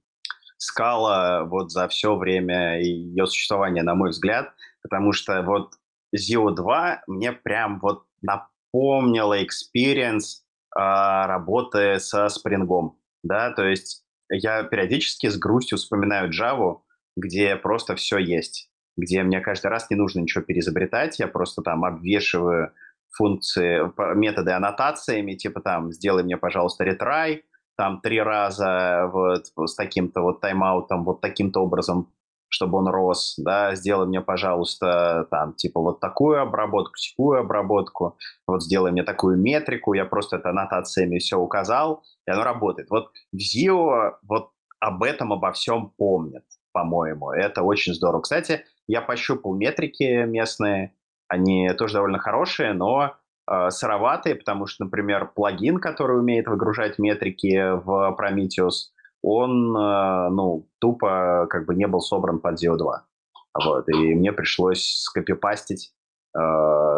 [SPEAKER 2] скала вот за все время ее существования, на мой взгляд, потому что вот Zio 2 мне прям вот напомнила experience э, работы со спрингом, да, то есть я периодически с грустью вспоминаю Java, где просто все есть, где мне каждый раз не нужно ничего переизобретать, я просто там обвешиваю функции, методы аннотациями, типа там «сделай мне, пожалуйста, ретрай», там три раза вот с таким-то вот тайм-аутом, вот таким-то образом, чтобы он рос, да, сделай мне, пожалуйста, там, типа вот такую обработку, такую обработку, вот сделай мне такую метрику, я просто это аннотациями все указал, и оно работает. Вот Zio вот об этом, обо всем помнят по-моему. Это очень здорово. Кстати, я пощупал метрики местные, они тоже довольно хорошие, но э, сыроватые, потому что, например, плагин, который умеет выгружать метрики в Prometheus, он, э, ну, тупо как бы не был собран под Zio 2. Вот, и мне пришлось скопипастить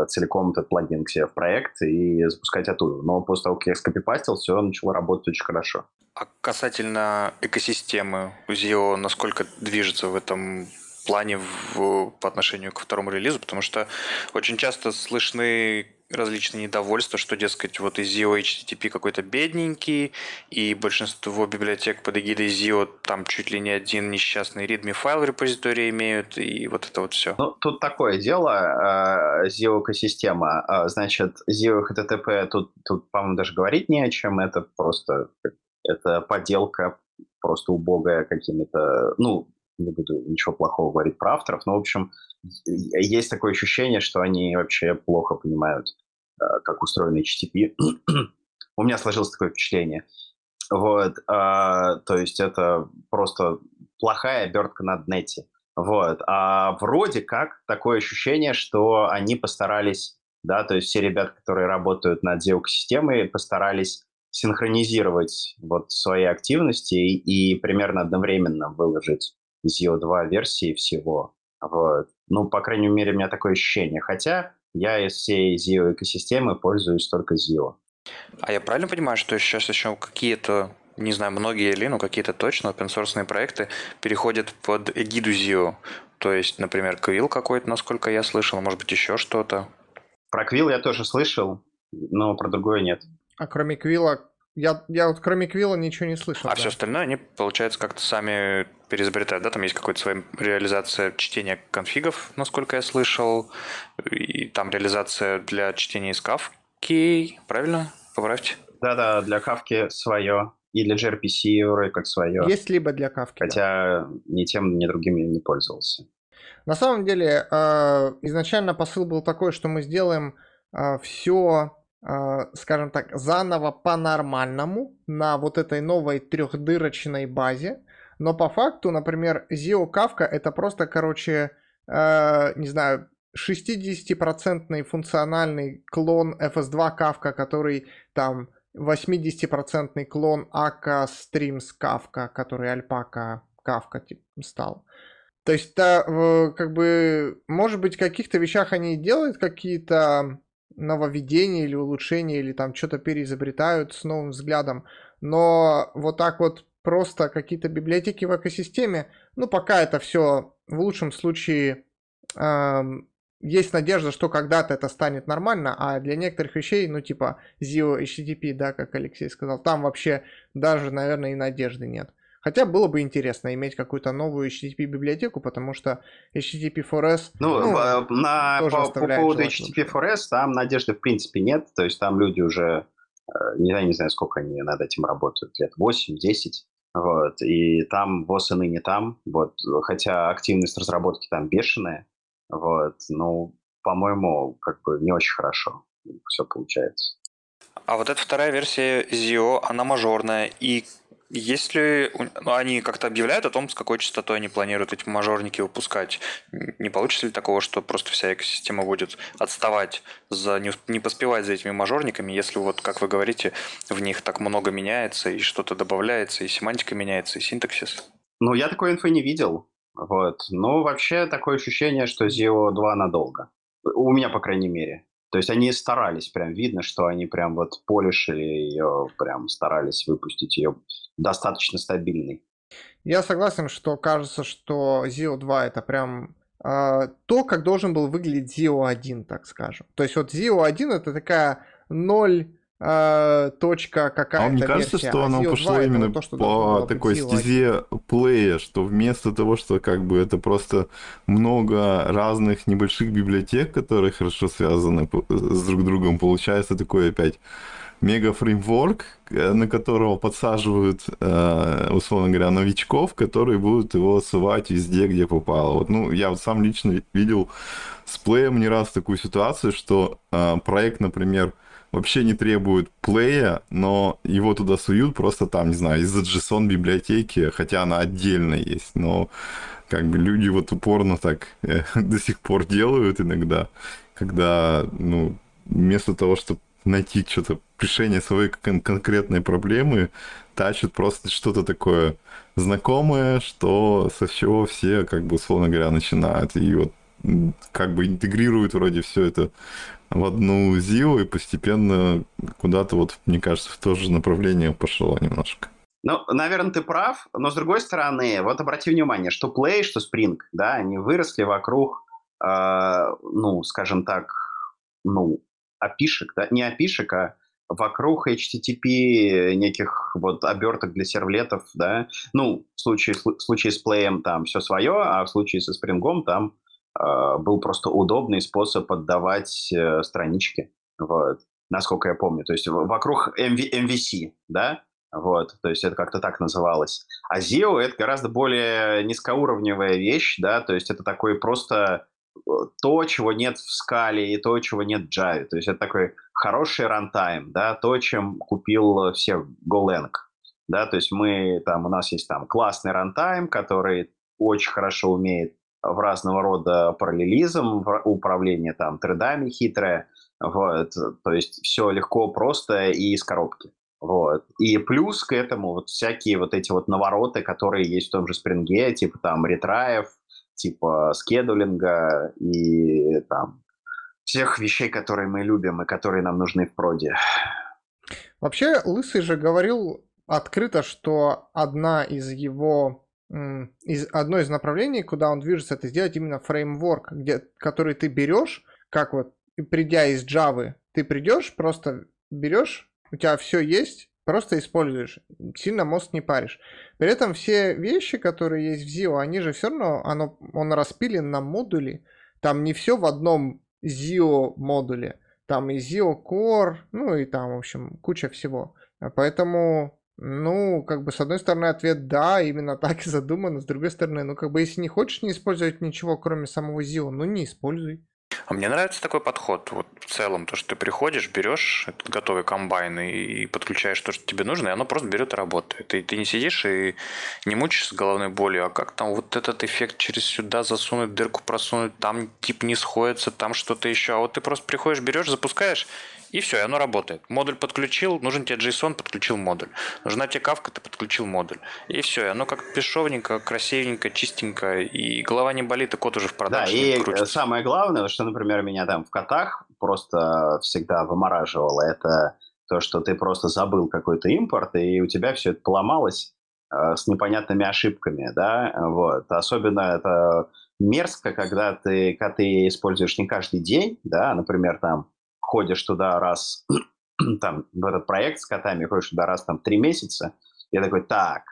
[SPEAKER 2] целиком этот плагин к себе в проект и запускать оттуда. Но после того, как я скопипастил, все начало работать очень хорошо.
[SPEAKER 3] А касательно экосистемы Zio, насколько движется в этом плане в, по отношению к второму релизу? Потому что очень часто слышны различные недовольства, что, дескать, вот из ZIO HTTP какой-то бедненький, и большинство библиотек под эгидой ZIO там чуть ли не один несчастный readme файл репозитории имеют, и вот это вот все.
[SPEAKER 2] Ну, тут такое дело, ZIO экосистема, а, значит, ZIO HTTP тут, тут по-моему, даже говорить не о чем, это просто это поделка просто убогая какими-то, ну, не буду ничего плохого говорить про авторов, но, в общем, есть такое ощущение, что они вообще плохо понимают, э, как устроен HTTP. У меня сложилось такое впечатление. Вот, а, то есть это просто плохая обертка на днете. Вот, а вроде как такое ощущение, что они постарались, да, то есть все ребята, которые работают над SEO-системой, постарались синхронизировать вот свои активности и, и примерно одновременно выложить ZIO 2 версии всего. Вот. Ну, по крайней мере, у меня такое ощущение. Хотя я из всей ZIO экосистемы пользуюсь только ZIO.
[SPEAKER 3] А я правильно понимаю, что сейчас еще какие-то, не знаю, многие или, ну, какие-то точно open source проекты переходят под эгиду ZIO? То есть, например, Quill какой-то, насколько я слышал, может быть, еще что-то?
[SPEAKER 2] Про Quill я тоже слышал, но про другое нет.
[SPEAKER 4] А кроме Квилла, я, я вот кроме Квилла ничего не слышал.
[SPEAKER 3] А да. все остальное они, получается, как-то сами переизобретают, да? Там есть какая-то своя реализация чтения конфигов, насколько я слышал, и там реализация для чтения из кавки, правильно? Поправьте.
[SPEAKER 2] Да-да, для кавки свое. И для gRPC вроде как свое.
[SPEAKER 4] Есть либо для кавки.
[SPEAKER 2] Хотя да. ни тем, ни другим я не пользовался.
[SPEAKER 4] На самом деле, э, изначально посыл был такой, что мы сделаем э, все а, скажем так, заново по-нормальному на вот этой новой трехдырочной базе. Но по факту, например, Zio Kafka это просто, короче, э, не знаю, 60% функциональный клон FS2 Kafka, который там 80% клон Aka Streams Kafka, который Alpaca Kafka типа, стал. То есть, да, как бы, может быть, в каких-то вещах они делают какие-то нововведения или улучшения, или там что-то переизобретают с новым взглядом. Но вот так вот просто какие-то библиотеки в экосистеме, ну, пока это все в лучшем случае эм, есть надежда, что когда-то это станет нормально, а для некоторых вещей, ну типа Zio HTTP, да, как Алексей сказал, там вообще даже, наверное, и надежды нет. Хотя было бы интересно иметь какую-то новую HTTP библиотеку, потому что HTTP 4S
[SPEAKER 2] ну, ну, на, по, по поводу HTTP 4S там надежды в принципе нет, то есть там люди уже, э, не знаю, не знаю, сколько они над этим работают, лет 8-10, вот, и там ВОЗ и ныне там, вот, хотя активность разработки там бешеная, вот, ну, по-моему, как бы не очень хорошо все получается.
[SPEAKER 3] А вот эта вторая версия ZIO, она мажорная, и если ну, они как-то объявляют о том, с какой частотой они планируют эти мажорники выпускать, не получится ли такого, что просто вся экосистема будет отставать, за, не, не поспевать за этими мажорниками, если вот, как вы говорите, в них так много меняется, и что-то добавляется, и семантика меняется, и синтаксис?
[SPEAKER 2] Ну, я такой инфы не видел. Вот. Но вообще такое ощущение, что Zio 2 надолго. У меня, по крайней мере. То есть они старались, прям видно, что они прям вот полишили ее, прям старались выпустить ее достаточно стабильной.
[SPEAKER 4] Я согласен, что кажется, что Zio 2 это прям э, то, как должен был выглядеть Zio 1, так скажем. То есть вот Zio 1 это такая 0 э, точка какая-то
[SPEAKER 1] А мне кажется,
[SPEAKER 4] версия,
[SPEAKER 1] что
[SPEAKER 4] а
[SPEAKER 1] оно пошло
[SPEAKER 4] 2
[SPEAKER 1] именно
[SPEAKER 4] то, что
[SPEAKER 1] по такой стезе плея, что вместо того, что как бы это просто много разных небольших библиотек, которые хорошо связаны с друг другом, получается такой опять мега-фреймворк, э, на которого подсаживают, э, условно говоря, новичков, которые будут его ссылать везде, где попало. Вот, ну, я вот сам лично видел с плеем не раз такую ситуацию, что э, проект, например, вообще не требует плея, но его туда суют просто там, не знаю, из-за JSON библиотеки, хотя она отдельно есть, но как бы люди вот упорно так до сих пор делают иногда, когда, ну, вместо того, чтобы найти что-то решение своей кон- конкретной проблемы, тащат просто что-то такое знакомое, что со всего все, как бы, условно говоря, начинают. И вот как бы интегрируют вроде все это в одну ZIO и постепенно куда-то вот, мне кажется, в то же направление пошло немножко.
[SPEAKER 2] Ну, наверное, ты прав, но с другой стороны, вот обрати внимание, что Play, что Spring, да, они выросли вокруг, э, ну, скажем так, ну, опишек, да, не опишек, а вокруг HTTP неких вот оберток для сервлетов, да. Ну, в случае, в случае с Play там все свое, а в случае со Spring там э, был просто удобный способ отдавать э, странички, вот, насколько я помню. То есть вокруг MV, MVC, да, вот, то есть это как-то так называлось. А ZIO — это гораздо более низкоуровневая вещь, да, то есть это такой просто то, чего нет в скале и то, чего нет в Java. То есть это такой хороший рантайм, да, то, чем купил все GoLang. Да, то есть мы там, у нас есть там классный рантайм, который очень хорошо умеет в разного рода параллелизм, управление там тредами хитрое, вот, то есть все легко, просто и из коробки. Вот. И плюс к этому вот всякие вот эти вот навороты, которые есть в том же спринге, типа там ретраев, типа скедулинга и там всех вещей, которые мы любим и которые нам нужны в проде.
[SPEAKER 4] Вообще, Лысый же говорил открыто, что одна из его из, одно из направлений, куда он движется, это сделать именно фреймворк, где, который ты берешь, как вот, придя из Java, ты придешь, просто берешь, у тебя все есть, Просто используешь, сильно мозг не паришь. При этом все вещи, которые есть в ZIO, они же все равно, оно, он распилен на модули. Там не все в одном ZIO модуле. Там и ZIO Core, ну и там, в общем, куча всего. Поэтому, ну, как бы, с одной стороны, ответ да, именно так и задумано. С другой стороны, ну, как бы, если не хочешь не использовать ничего, кроме самого ZIO, ну, не используй.
[SPEAKER 3] А мне нравится такой подход. Вот в целом, то, что ты приходишь, берешь этот готовый комбайн и, и подключаешь то, что тебе нужно, и оно просто берет и работает. И ты не сидишь и не мучаешься головной болью, а как там вот этот эффект через сюда засунуть, дырку просунуть, там тип не сходится, там что-то еще. А вот ты просто приходишь, берешь, запускаешь, и все, и оно работает. Модуль подключил, нужен тебе JSON, подключил модуль. Нужна тебе кавка, ты подключил модуль. И все, и оно как бесшовненько, красивенько, чистенько, и голова не болит, и код уже в продаже.
[SPEAKER 2] Да, и крутится. самое главное, что, например, меня там в котах просто всегда вымораживало, это то, что ты просто забыл какой-то импорт, и у тебя все это поломалось э, с непонятными ошибками, да, вот. Особенно это мерзко, когда ты коты используешь не каждый день, да, например, там ходишь туда раз, там, в этот проект с котами, ходишь туда раз, там, три месяца, я такой, так,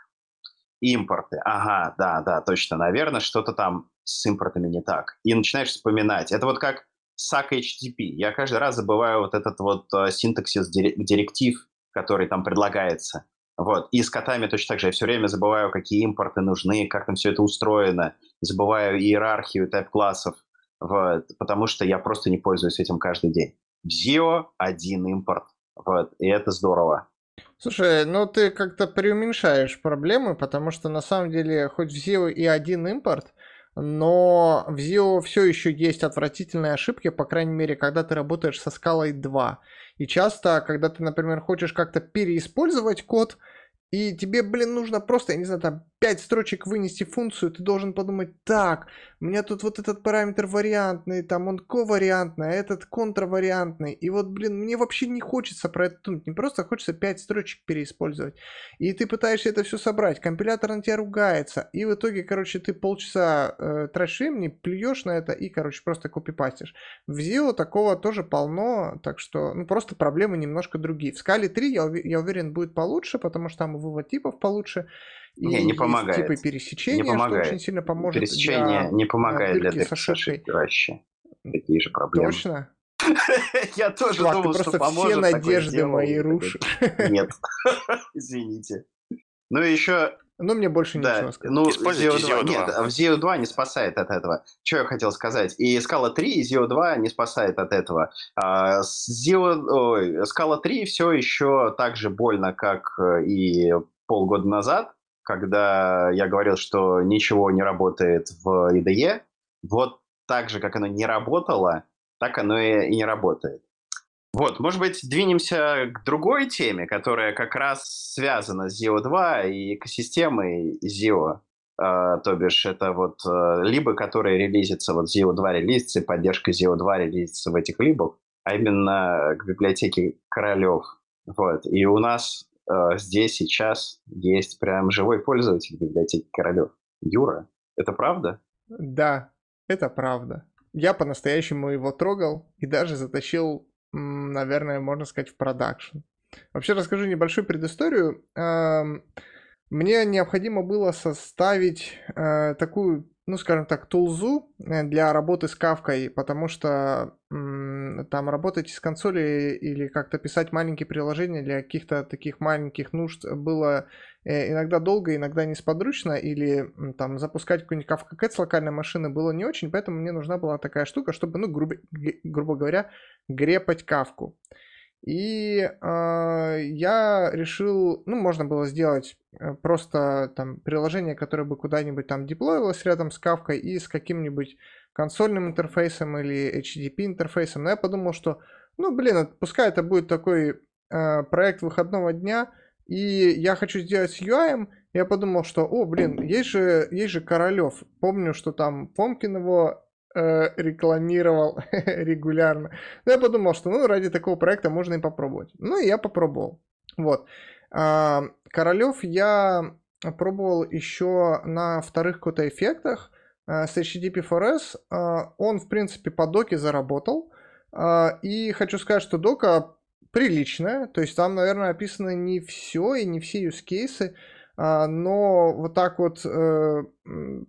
[SPEAKER 2] импорты, ага, да, да, точно, наверное, что-то там с импортами не так. И начинаешь вспоминать. Это вот как SAC HTTP. Я каждый раз забываю вот этот вот uh, синтаксис директив, который там предлагается. Вот. И с котами точно так же. Я все время забываю, какие импорты нужны, как там все это устроено. Забываю иерархию тайп-классов. Вот. Потому что я просто не пользуюсь этим каждый день. ZIO один импорт. Вот. И это здорово.
[SPEAKER 4] Слушай, ну ты как-то преуменьшаешь проблемы, потому что на самом деле хоть в ZIO и один импорт, но в ZIO все еще есть отвратительные ошибки, по крайней мере, когда ты работаешь со скалой 2. И часто, когда ты, например, хочешь как-то переиспользовать код, и тебе, блин, нужно просто, я не знаю, там 5 строчек вынести функцию, ты должен подумать, так, у меня тут вот этот параметр вариантный, там он ковариантный, а этот контравариантный. И вот, блин, мне вообще не хочется про это думать, не просто хочется 5 строчек переиспользовать. И ты пытаешься это все собрать, компилятор на тебя ругается, и в итоге, короче, ты полчаса э, тратишь времени, плюешь на это и, короче, просто копипастишь. В ZIO такого тоже полно, так что, ну, просто проблемы немножко другие. В скале 3, я, я уверен, будет получше, потому что там вывод типов получше.
[SPEAKER 2] Не, не помогает.
[SPEAKER 4] Типы пересечения,
[SPEAKER 2] не помогает.
[SPEAKER 4] очень сильно поможет
[SPEAKER 2] Пересечение
[SPEAKER 4] для,
[SPEAKER 2] не помогает для
[SPEAKER 4] ошибкой.
[SPEAKER 2] вообще. Такие же проблемы.
[SPEAKER 4] Точно?
[SPEAKER 2] Я тоже
[SPEAKER 4] Чувак,
[SPEAKER 2] думал,
[SPEAKER 4] ты просто
[SPEAKER 2] что поможет.
[SPEAKER 4] все надежды мои рушишь.
[SPEAKER 2] Нет, извините. Ну и еще
[SPEAKER 4] ну, мне больше
[SPEAKER 2] да,
[SPEAKER 4] ничего сказать.
[SPEAKER 2] Ну,
[SPEAKER 3] Используйте
[SPEAKER 2] ZIO 2.
[SPEAKER 3] ZIO 2.
[SPEAKER 2] Нет, в ZIO 2 не спасает от этого. Что я хотел сказать? И Scala 3 и ZIO 2 не спасает от этого. А, ZIO, ой, Scala 3 все еще так же больно, как и полгода назад, когда я говорил, что ничего не работает в IDE. Вот так же, как оно не работало, так оно и, не работает. Вот, может быть, двинемся к другой теме, которая как раз связана с ZIO 2 и экосистемой ZIO. Uh, то бишь, это вот uh, либо которые релизятся, вот ZIO 2 релизится, и поддержка ZIO 2 релизится в этих либах, а именно к библиотеке Королев. Вот. И у нас здесь сейчас есть прям живой пользователь библиотеки Королев. Юра, это правда?
[SPEAKER 4] Да, это правда. Я по-настоящему его трогал и даже затащил наверное, можно сказать, в продакшн. Вообще расскажу небольшую предысторию. Мне необходимо было составить э, такую, ну, скажем так, тулзу э, для работы с кавкой, потому что там работать с консоли или как-то писать маленькие приложения для каких-то таких маленьких нужд было э, иногда долго, иногда несподручно, или там запускать какой-нибудь Kafka Cat с локальной машины было не очень, поэтому мне нужна была такая штука, чтобы, ну, грубо, грубо говоря, грепать кавку. И э, я решил, ну, можно было сделать э, просто там приложение, которое бы куда-нибудь там деплоилось рядом с кавкой и с каким-нибудь консольным интерфейсом или HTTP интерфейсом. Но я подумал, что, ну, блин, пускай это будет такой э, проект выходного дня, и я хочу сделать с UI, я подумал, что, о, блин, есть же, есть же Королев. Помню, что там Помкин его э, рекламировал регулярно. Но я подумал, что ну ради такого проекта можно и попробовать. Ну и я попробовал. Вот. Э, Королев я пробовал еще на вторых каких-то эффектах с HTTP4S. Э, он, в принципе, по доке заработал. Э, и хочу сказать, что дока приличная. То есть там, наверное, описано не все и не все use cases. Но вот так вот э,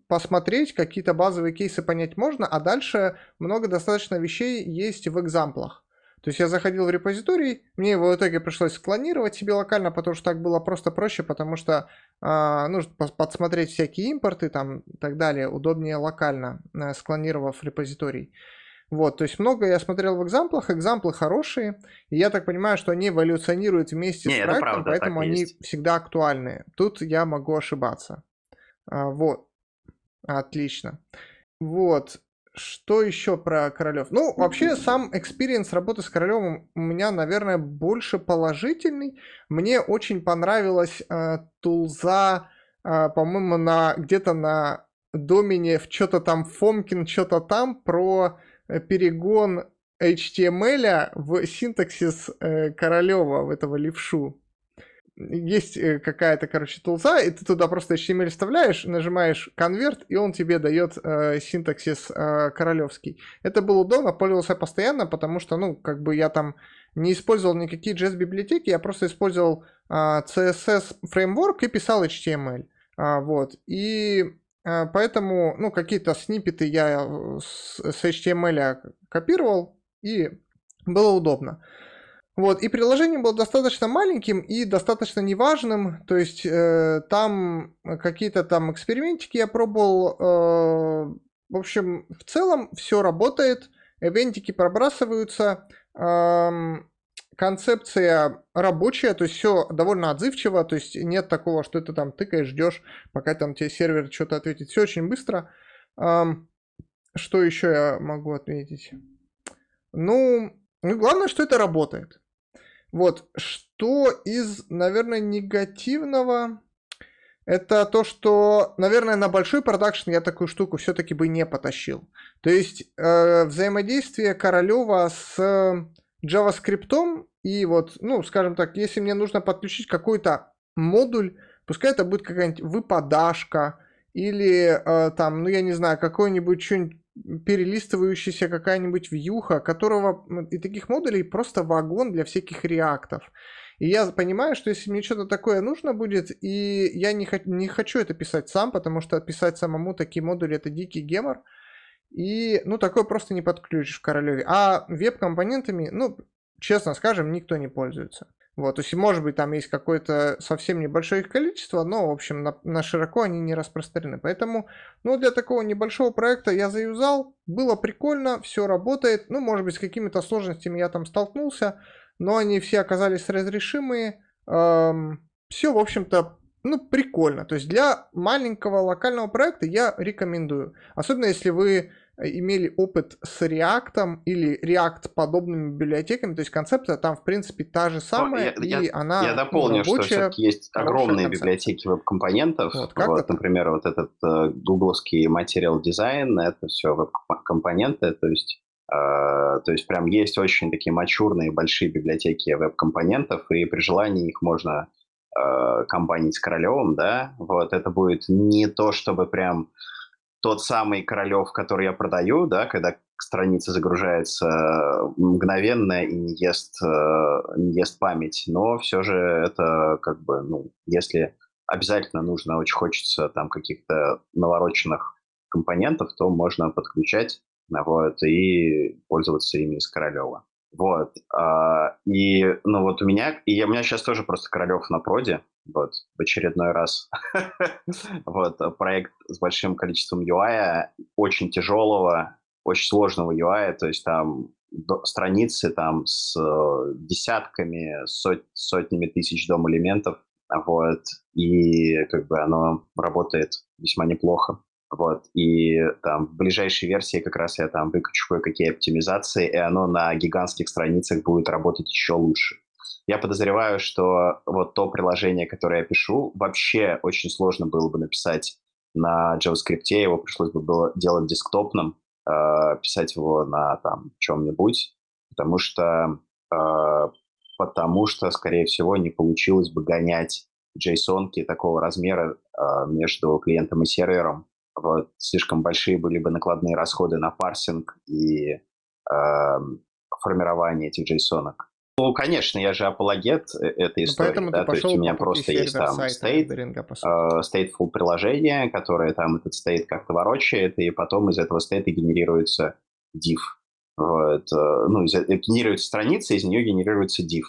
[SPEAKER 4] посмотреть, какие-то базовые кейсы понять можно, а дальше много достаточно вещей есть в экзамплах. То есть я заходил в репозиторий, мне его в итоге пришлось склонировать себе локально, потому что так было просто проще, потому что э, нужно подсмотреть всякие импорты там и так далее, удобнее локально, э, склонировав репозиторий. Вот, то есть много я смотрел в экзамплах, экзамплы хорошие, и я так понимаю, что они эволюционируют вместе
[SPEAKER 2] Не,
[SPEAKER 4] с проектом,
[SPEAKER 2] правда,
[SPEAKER 4] поэтому они
[SPEAKER 2] есть.
[SPEAKER 4] всегда актуальны. Тут я могу ошибаться. А, вот, отлично. Вот, что еще про Королев? Ну, вообще, сам experience работы с Королевым у меня, наверное, больше положительный. Мне очень понравилась э, тулза, э, по-моему, на где-то на домене в что-то там Фомкин, что-то там про перегон HTML в синтаксис э, Королева, в этого левшу. Есть э, какая-то, короче, тулза, и ты туда просто HTML вставляешь, нажимаешь конверт, и он тебе дает э, синтаксис э, королевский. Это было удобно, пользовался постоянно, потому что, ну, как бы я там не использовал никакие JS-библиотеки, я просто использовал э, CSS фреймворк и писал HTML. А, вот. И а, поэтому, ну, какие-то снипеты я э, с, с HTML копировал, и было удобно. Вот, и приложение было достаточно маленьким и достаточно неважным, то есть э, там какие-то там экспериментики я пробовал, э, в общем, в целом все работает, эвентики пробрасываются, э, концепция рабочая, то есть все довольно отзывчиво, то есть нет такого, что ты там тыкаешь, ждешь, пока там тебе сервер что-то ответит, все очень быстро. Э, что еще я могу отметить? Ну, ну, главное, что это работает. Вот, что из, наверное, негативного, это то, что, наверное, на большой продакшн я такую штуку все-таки бы не потащил. То есть э, взаимодействие Королева с JavaScript и вот, ну, скажем так, если мне нужно подключить какой-то модуль, пускай это будет какая-нибудь выпадашка или э, там, ну, я не знаю, какой-нибудь что-нибудь перелистывающаяся какая-нибудь вьюха, которого и таких модулей просто вагон для всяких реактов. И я понимаю, что если мне что-то такое нужно будет, и я не, х- не хочу это писать сам, потому что писать самому такие модули это дикий гемор. И, ну, такое просто не подключишь в Королеве. А веб-компонентами, ну, честно скажем, никто не пользуется. Вот, то есть, может быть, там есть какое-то совсем небольшое их количество, но, в общем, на, на широко они не распространены. Поэтому, ну, для такого небольшого проекта я заюзал, было прикольно, все работает. Ну, может быть, с какими-то сложностями я там столкнулся, но они все оказались разрешимые. Эм, все, в общем-то, ну, прикольно. То есть для маленького локального проекта я рекомендую. Особенно если вы имели опыт с React или React подобными библиотеками, то есть концепция там в принципе та же самая,
[SPEAKER 2] ну, я,
[SPEAKER 4] и
[SPEAKER 2] я,
[SPEAKER 4] она
[SPEAKER 2] Я дополню,
[SPEAKER 4] ну, рабочая,
[SPEAKER 2] что все-таки есть огромные библиотеки веб-компонентов. Вот, вот, например, вот этот э, гугловский Material Design, это все веб-компоненты, то есть Uh, то есть прям есть очень такие мачурные большие библиотеки веб-компонентов, и при желании их можно uh, компанить с Королевым, да, вот это будет не то, чтобы прям тот самый Королев, который я продаю, да, когда страница загружается мгновенно и не ест, э, не ест память, но все же это как бы, ну, если обязательно нужно, очень хочется там каких-то навороченных компонентов, то можно подключать вот, и пользоваться ими из Королева. Вот. А, и, ну, вот у меня, и у меня сейчас тоже просто Королев на проде, вот, в очередной раз. вот, проект с большим количеством UI, очень тяжелого, очень сложного UI, то есть там страницы там с э, десятками, сот, сотнями тысяч дом элементов, вот, и как бы оно работает весьма неплохо. Вот, и там в ближайшей версии как раз я там выкачу кое-какие оптимизации, и оно на гигантских страницах будет работать еще лучше. Я подозреваю, что вот то приложение, которое я пишу, вообще очень сложно было бы написать на JavaScript, его пришлось бы было делать десктопным, э, писать его на там чем-нибудь, потому что, э, потому что, скорее всего, не получилось бы гонять json такого размера э, между клиентом и сервером. Вот, слишком большие были бы накладные расходы на парсинг и э, формирование этих JSON. -ок. Ну, конечно, я же апологет э, этой ну, истории, ну, да, то есть у меня просто есть там state, uh, stateful приложение, которое там этот state как-то ворочает, и потом из этого стейта генерируется div. Вот. Э, ну, из, э, генерируется страница, из нее генерируется div.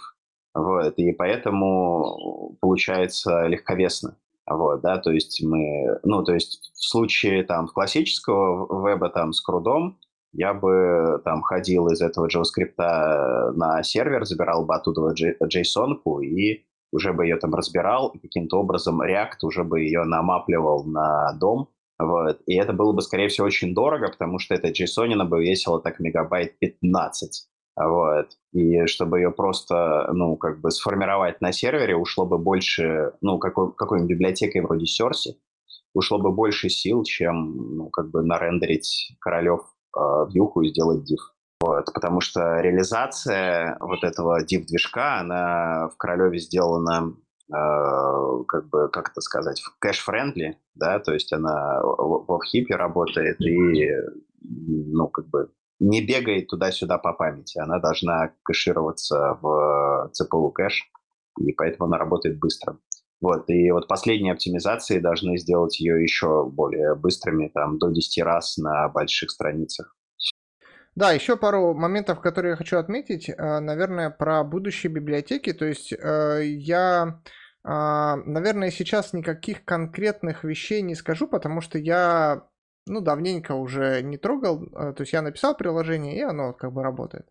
[SPEAKER 2] Вот. И поэтому получается легковесно. Вот, да, то есть мы, ну, то есть в случае там классического веба там с крудом, я бы там ходил из этого JavaScript на сервер, забирал бы оттуда JSON и уже бы ее там разбирал, и каким-то образом React уже бы ее намапливал на дом, вот. И это было бы, скорее всего, очень дорого, потому что эта JSON бы весила так мегабайт 15. Вот. И чтобы ее просто, ну, как бы сформировать на сервере, ушло бы больше, ну, какой, какой-нибудь библиотекой вроде Source, ушло бы больше сил, чем, ну, как бы нарендерить королев Э, вьюху и сделать div. Вот, потому что реализация вот этого div-движка, она в Королеве сделана как бы, как это сказать, cache-friendly, да, то есть она в хипе работает и, ну, как бы не бегает туда-сюда по памяти. Она должна кэшироваться в CPU кэш, и поэтому она работает быстро. Вот, и вот последние оптимизации должны сделать ее еще более быстрыми, там, до 10 раз на больших страницах.
[SPEAKER 4] Да, еще пару моментов, которые я хочу отметить, э, наверное, про будущие библиотеки. То есть э, я, наверное, сейчас никаких конкретных вещей не скажу, потому что я, ну, давненько уже не трогал. Э, то есть я написал приложение, и оно как бы работает.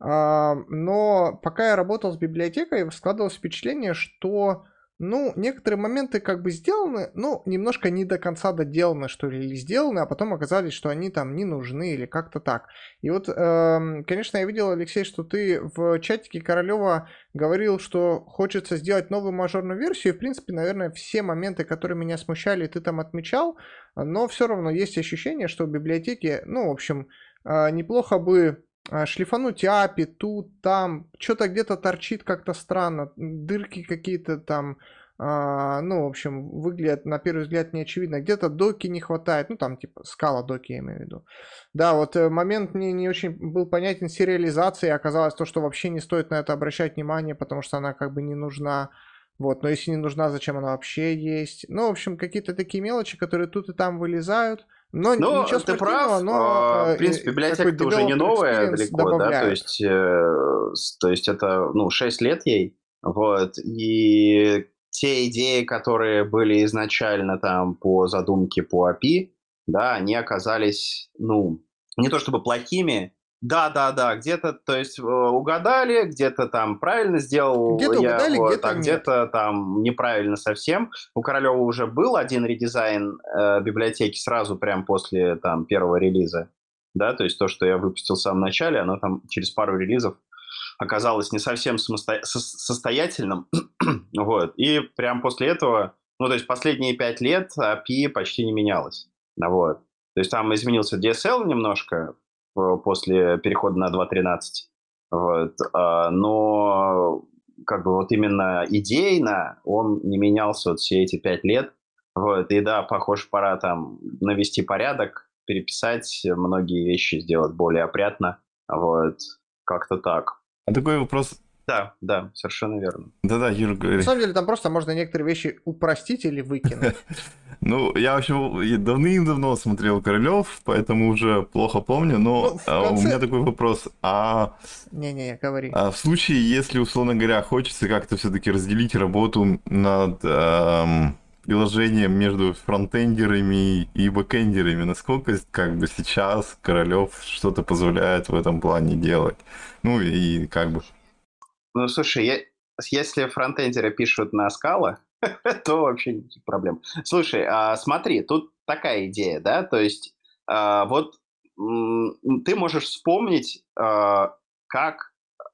[SPEAKER 4] А, но пока я работал с библиотекой, складывалось впечатление, что ну, некоторые моменты как бы сделаны, но немножко не до конца доделаны, что ли, или сделаны, а потом оказались, что они там не нужны или как-то так. И вот, э, конечно, я видел, Алексей, что ты в чатике Королева говорил, что хочется сделать новую мажорную версию, и, в принципе, наверное, все моменты, которые меня смущали, ты там отмечал, но все равно есть ощущение, что в библиотеке, ну, в общем, э, неплохо бы шлифануть API тут, там, что-то где-то торчит как-то странно, дырки какие-то там, а, ну, в общем, выглядят на первый взгляд неочевидно. Где-то доки не хватает, ну, там, типа, скала доки, я имею в виду. Да, вот э, момент мне не очень был понятен сериализации, оказалось то, что вообще не стоит на это обращать внимание, потому что она как бы не нужна. Вот, но если не нужна, зачем она вообще есть? Ну, в общем, какие-то такие мелочи, которые тут и там вылезают. Но
[SPEAKER 2] ну, ничего ты прав. Но, а, в принципе, библиотека уже не новая далеко, добавляют. да, то есть, э, то есть это, ну, 6 лет ей, вот, и те идеи, которые были изначально там по задумке по API, да, они оказались, ну, не то чтобы плохими, да, да, да, где-то, то есть э, угадали, где-то там правильно сделал
[SPEAKER 4] где-то я, угадали, вот, где-то
[SPEAKER 2] а где-то там неправильно совсем. У Королева уже был один редизайн э, библиотеки сразу прям после там первого релиза, да, то есть то, что я выпустил в самом начале, оно там через пару релизов оказалось не совсем самосто... состоятельным, вот, и прям после этого, ну, то есть последние пять лет API почти не менялось, вот. То есть там изменился DSL немножко, после перехода на 2.13. Вот. А, но как бы вот именно идейно он не менялся вот все эти пять лет. Вот. И да, похоже, пора там навести порядок, переписать многие вещи, сделать более опрятно. Вот. Как-то так.
[SPEAKER 1] А такой вопрос
[SPEAKER 2] да, да, совершенно верно.
[SPEAKER 1] Да-да, Юра говорит.
[SPEAKER 4] На самом деле там просто можно некоторые вещи упростить или выкинуть.
[SPEAKER 1] Ну, я вообще давным-давно смотрел Королев, поэтому уже плохо помню, но ну, а, у меня такой вопрос. А...
[SPEAKER 4] Не-не, говори.
[SPEAKER 1] А в случае, если, условно говоря, хочется как-то все-таки разделить работу над эм, приложением между фронтендерами и бэкендерами, насколько как бы сейчас Королев что-то позволяет в этом плане делать? Ну и как бы
[SPEAKER 2] ну, слушай, я, если фронтендеры пишут на скала, то вообще никаких проблем. Слушай, а, смотри, тут такая идея, да, то есть а, вот ты можешь вспомнить, а, как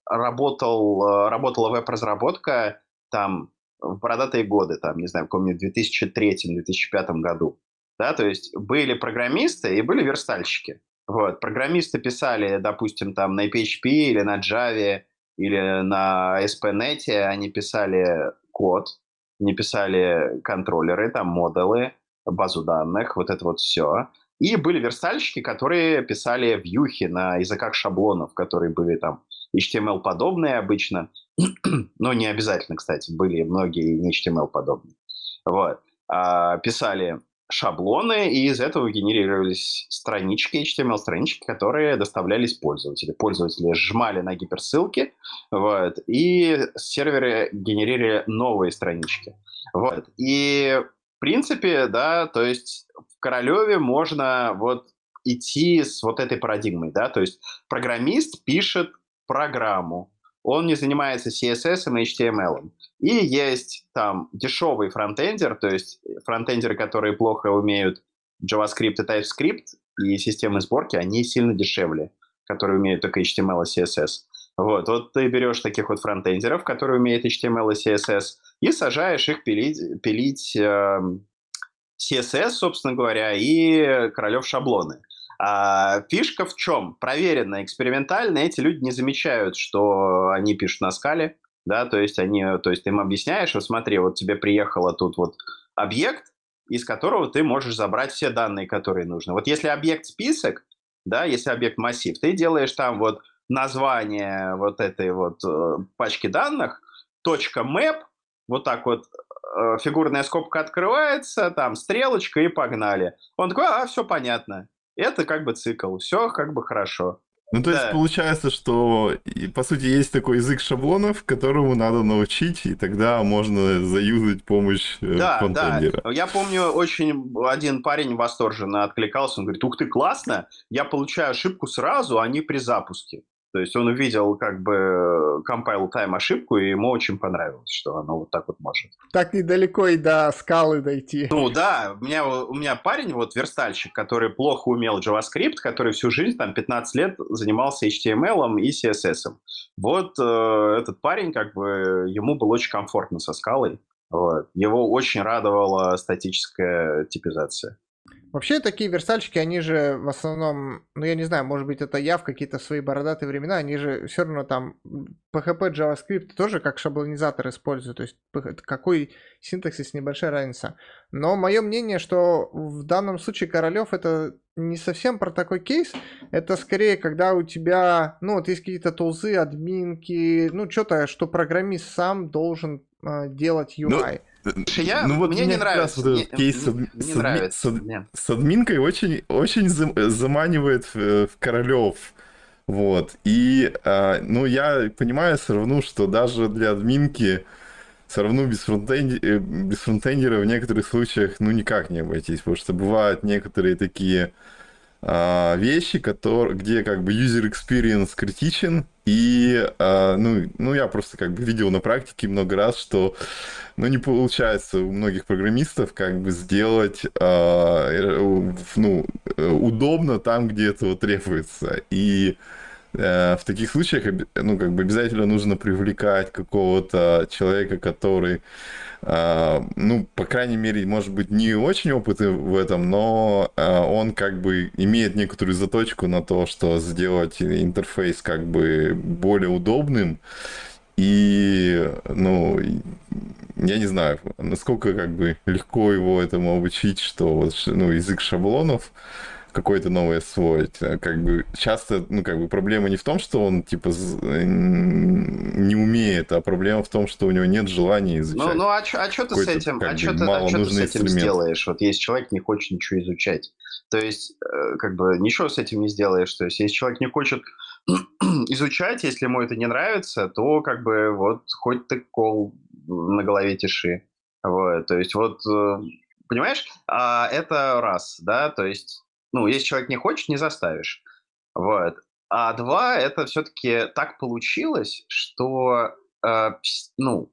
[SPEAKER 2] работал, а, работала веб-разработка там в бородатые годы, там, не знаю, в каком-нибудь 2003-2005 году. Да, то есть были программисты и были верстальщики. Вот, программисты писали, допустим, там на PHP или на Java, или на SPNet они писали код, не писали контроллеры, там модулы, базу данных, вот это вот все. И были верстальщики, которые писали вьюхи на языках шаблонов, которые были там HTML-подобные обычно, но не обязательно, кстати, были многие не HTML-подобные. Вот. А, писали шаблоны, и из этого генерировались странички, HTML-странички, которые доставлялись пользователю. Пользователи сжимали на гиперссылки, вот, и серверы генерировали новые странички. Вот. И в принципе, да, то есть в Королеве можно вот идти с вот этой парадигмой, да, то есть программист пишет программу, он не занимается CSS и HTML. И есть там дешевый фронтендер, то есть фронтендеры, которые плохо умеют JavaScript и TypeScript, и системы сборки, они сильно дешевле, которые умеют только HTML и CSS. Вот, вот ты берешь таких вот фронтендеров, которые умеют HTML и CSS, и сажаешь их пилить, пилить э, CSS, собственно говоря, и королев шаблоны. А фишка в чем? Проверено экспериментально, эти люди не замечают, что они пишут на скале, да, то есть они, то есть ты им объясняешь, вот смотри, вот тебе приехало тут вот объект, из которого ты можешь забрать все данные, которые нужны. Вот если объект список, да, если объект массив, ты делаешь там вот название вот этой вот э, пачки данных, точка map, вот так вот э, фигурная скобка открывается, там стрелочка и погнали. Он такой, а, все понятно. Это как бы цикл, все как бы хорошо.
[SPEAKER 1] Ну, то да. есть получается, что, по сути, есть такой язык шаблонов, которому надо научить, и тогда можно заюзать помощь э, да, фронтендера.
[SPEAKER 2] Да, я помню, очень один парень восторженно откликался, он говорит, ух ты, классно, я получаю ошибку сразу, а не при запуске. То есть он увидел как бы compile time ошибку, и ему очень понравилось, что оно вот так вот может.
[SPEAKER 4] Так недалеко и до скалы дойти.
[SPEAKER 2] Ну да, у меня, у меня парень, вот верстальщик, который плохо умел JavaScript, который всю жизнь, там 15 лет занимался HTML и CSS. Вот э, этот парень, как бы, ему было очень комфортно со скалой. Вот. Его очень радовала статическая типизация.
[SPEAKER 4] Вообще такие верстальщики, они же в основном, ну я не знаю, может быть это я в какие-то свои бородатые времена, они же все равно там PHP, JavaScript тоже как шаблонизатор используют, то есть какой синтаксис, небольшая разница. Но мое мнение, что в данном случае Королев это не совсем про такой кейс, это скорее, когда у тебя, ну вот есть какие-то тулзы, админки, ну что-то, что программист сам должен делать UI. Ну...
[SPEAKER 2] Я, ну вот мне, мне не нравится. Вот этот кейс с, не,
[SPEAKER 1] с, нравится, с, с админкой очень, очень заманивает в, в Королев. Вот. И, а, ну, я понимаю все равно, что даже для админки все равно без, фронтенди... Э, без фронтендера в некоторых случаях, ну, никак не обойтись, потому что бывают некоторые такие а, вещи, которые, где как бы user experience критичен, и, а, ну, ну, я просто как бы видел на практике много раз, что, ну, не получается у многих программистов как бы сделать, а, ну, удобно там, где этого требуется, и э, в таких случаях, ну, как бы обязательно нужно привлекать какого-то человека, который а, ну, по крайней мере, может быть, не очень опытный в этом, но а, он как бы имеет некоторую заточку на то, что сделать интерфейс как бы более удобным. И, ну, я не знаю, насколько как бы легко его этому обучить, что вот, ну, язык шаблонов, какое-то новое освоить. Э, как бы часто, ну, как бы проблема не в том, что он, типа, э, не умеет, а проблема в том, что у него нет желания изучать.
[SPEAKER 2] Ну, ну а что а ты с этим, а что ты, а ты с этим сделаешь? Вот если человек не хочет ничего изучать. То есть, э, как бы, ничего с этим не сделаешь. То есть, если человек не хочет изучать, если ему это не нравится, то, как бы, вот, хоть ты кол на голове тиши. Вот, то есть, вот, понимаешь, а это раз, да, то есть ну, если человек не хочет, не заставишь. Вот. А два, это все-таки так получилось, что, э, ну,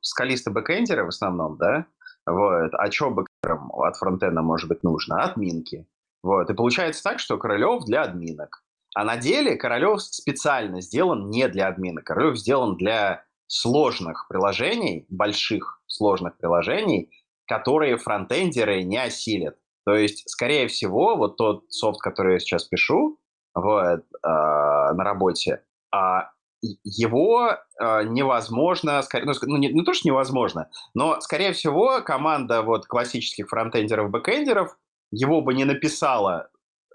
[SPEAKER 2] скалисты бэкэндеры в основном, да, вот, а что бэкэндерам от фронтенда может быть нужно? Админки. Вот, и получается так, что Королев для админок. А на деле Королев специально сделан не для админок. Королев сделан для сложных приложений, больших сложных приложений, которые фронтендеры не осилят. То есть, скорее всего, вот тот софт, который я сейчас пишу вот, э, на работе, э, его э, невозможно, скорее, ну, ну, не, не то, что невозможно, но, скорее всего, команда вот классических фронтендеров, бэкендеров его бы не написала,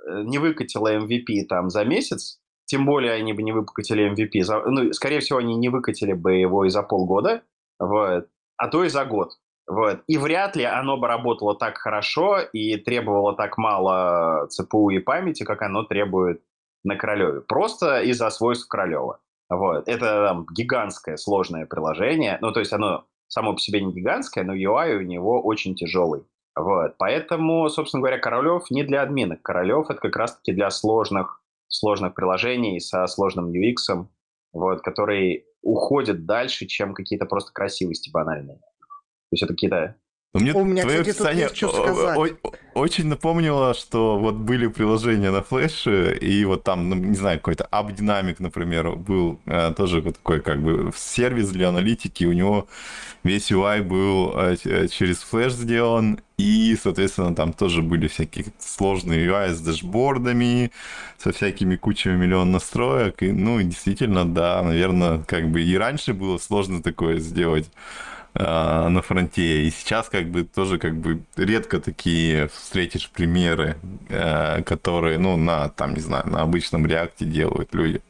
[SPEAKER 2] э, не выкатила MVP там за месяц, тем более они бы не выкатили MVP, за, ну, скорее всего, они не выкатили бы его и за полгода, вот, а то и за год. Вот. И вряд ли оно бы работало так хорошо и требовало так мало ЦПУ и памяти, как оно требует на Королеве. Просто из-за свойств Королева. Вот. Это там, гигантское сложное приложение. Ну, то есть оно само по себе не гигантское, но UI у него очень тяжелый. Вот. Поэтому, собственно говоря, Королев не для админок. Королев это как раз-таки для сложных, сложных приложений со сложным UX, вот, который уходит дальше, чем какие-то просто красивости банальные. То есть это какие-то
[SPEAKER 1] но мне У меня, твое кстати, описание тут сказать. очень напомнило, что вот были приложения на флеше, и вот там, ну, не знаю, какой-то AppDynamic, например, был э, тоже вот такой как бы сервис для аналитики, у него весь UI был э, э через флеш сделан, и, соответственно, там тоже были всякие сложные UI с дэшбордами, со всякими кучами миллион настроек. И, ну, действительно, да, наверное, как бы и раньше было сложно такое сделать на фронте. И сейчас как бы тоже как бы редко такие встретишь примеры, э, которые, ну, на, там, не знаю, на обычном реакте делают люди.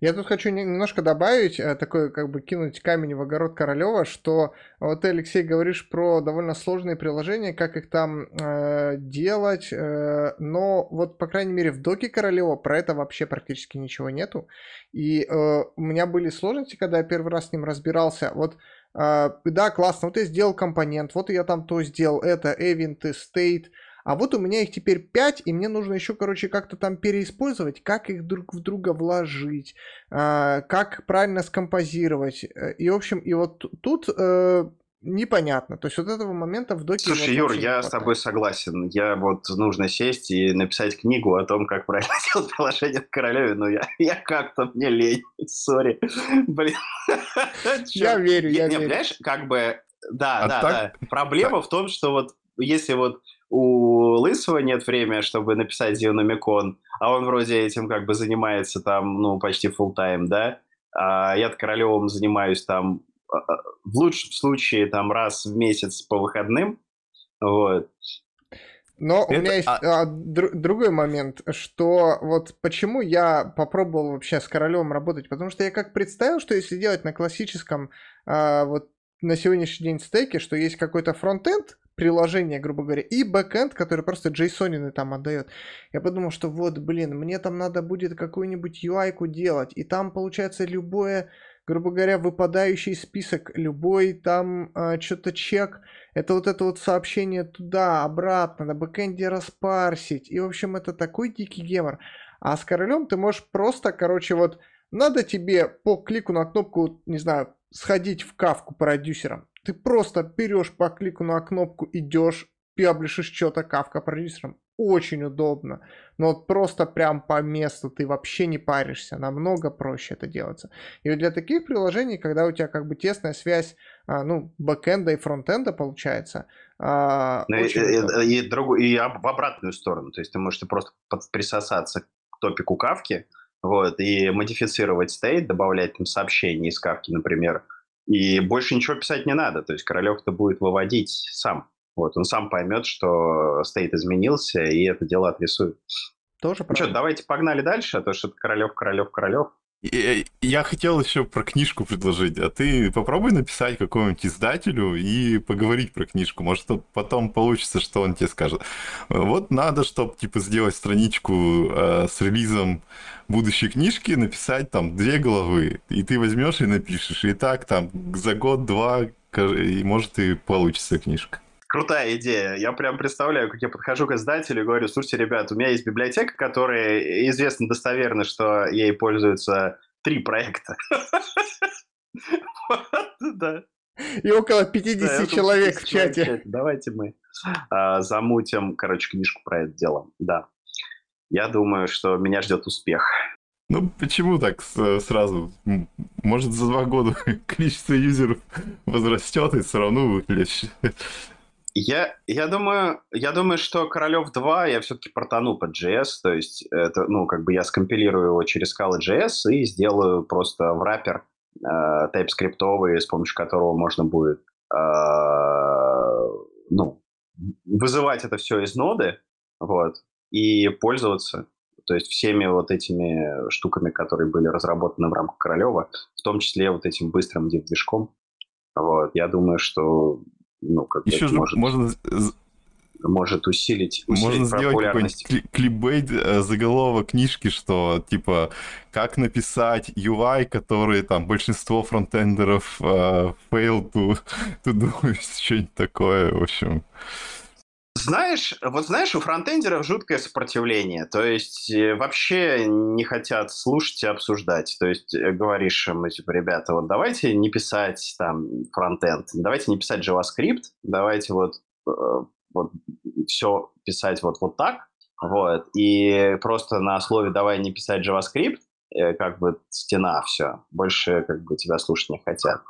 [SPEAKER 4] Я тут хочу немножко добавить, э, такой как бы кинуть камень в огород Королева, что вот ты, Алексей, говоришь про довольно сложные приложения, как их там э, делать, э, но вот, по крайней мере, в доке Королева про это вообще практически ничего нету. И э, у меня были сложности, когда я первый раз с ним разбирался. Вот Uh, да, классно, вот я сделал компонент, вот я там то сделал, это, event, state, а вот у меня их теперь 5, и мне нужно еще, короче, как-то там переиспользовать, как их друг в друга вложить, а, как правильно скомпозировать. Э, и, в общем, и вот тут э, непонятно. То есть вот этого момента в доке...
[SPEAKER 2] Слушай, Юр, я с тобой согласен. Я вот нужно сесть и написать книгу о том, как правильно делать приложение в Королеве, но я, я как-то мне лень. Сори. Блин.
[SPEAKER 4] Я верю, я верю.
[SPEAKER 2] Понимаешь, как бы... Да, да, да. Проблема в том, что вот если вот у Лысого нет времени, чтобы написать Зеономикон, а он вроде этим как бы занимается там, ну, почти full time, да? А я Королевым занимаюсь там а, а, в лучшем случае там раз в месяц по выходным, вот.
[SPEAKER 4] Но Это... у меня есть а... др- другой момент, что вот почему я попробовал вообще с Королевым работать, потому что я как представил, что если делать на классическом а, вот на сегодняшний день стеке, что есть какой-то фронтенд, приложение, грубо говоря, и бэкэнд, который просто JSON там отдает. Я подумал, что вот, блин, мне там надо будет какую-нибудь UI-ку делать, и там получается любое, грубо говоря, выпадающий список, любой там э, что-то чек, это вот это вот сообщение туда, обратно, на бэкэнде распарсить, и, в общем, это такой дикий гемор. А с королем ты можешь просто, короче, вот, надо тебе по клику на кнопку, не знаю, сходить в кавку продюсером. Ты просто берешь по клику на кнопку, идешь, паблишишь что-то кавка продюсером. Очень удобно. Но вот просто прям по месту ты вообще не паришься. Намного проще это делается. И вот для таких приложений, когда у тебя как бы тесная связь, а, ну, бэкэнда и фронтенда получается,
[SPEAKER 2] а, ну, и, и, и, другу, и в обратную сторону. То есть ты можешь просто присосаться к топику кавки, вот, и модифицировать стейт, добавлять там сообщения из кавки, например, и больше ничего писать не надо. То есть Королев это будет выводить сам. Вот, он сам поймет, что стейт изменился, и это дело отрисует. Тоже ну что, давайте погнали дальше, а то что Королев, Королев, Королев.
[SPEAKER 1] Я хотел еще про книжку предложить, а ты попробуй написать какому-нибудь издателю и поговорить про книжку. Может, потом получится, что он тебе скажет. Вот надо, чтобы типа сделать страничку э, с релизом будущей книжки, написать там две главы, и ты возьмешь и напишешь. И так там за год-два, и может и получится книжка
[SPEAKER 2] крутая идея. Я прям представляю, как я подхожу к издателю и говорю, слушайте, ребят, у меня есть библиотека, которая известно достоверно, что ей пользуются три проекта.
[SPEAKER 4] Да. И около 50 человек в чате.
[SPEAKER 2] Давайте мы а, замутим, короче, книжку про это дело. Да. Я думаю, что меня ждет успех.
[SPEAKER 1] Ну, почему так сразу? Может, за два года количество юзеров возрастет и все равно выглядишь
[SPEAKER 2] я, я, думаю, я думаю, что Королев 2 я все-таки протону под JS, то есть это, ну, как бы я скомпилирую его через Scala.js и сделаю просто в раппер э, TypeScript, с помощью которого можно будет э, ну, вызывать это все из ноды, вот, и пользоваться, то есть всеми вот этими штуками, которые были разработаны в рамках Королева, в том числе вот этим быстрым div-движком. Вот, я думаю, что ну, как
[SPEAKER 1] Еще же может, можно
[SPEAKER 2] может усилить,
[SPEAKER 1] усилить Можно сделать какой-нибудь клипбейт э, заголовок книжки, что типа как написать UI, который там большинство фронтендеров uh, fail to, to do, что-нибудь такое, в общем.
[SPEAKER 2] Знаешь, вот знаешь, у фронтендеров жуткое сопротивление, то есть э, вообще не хотят слушать и обсуждать. То есть э, говоришь им, типа, ребята, вот давайте не писать там фронтенд, давайте не писать JavaScript, давайте вот, э, вот все писать вот, вот так, вот, и просто на основе давай не писать JavaScript, как бы стена все, больше как бы тебя слушать не хотят.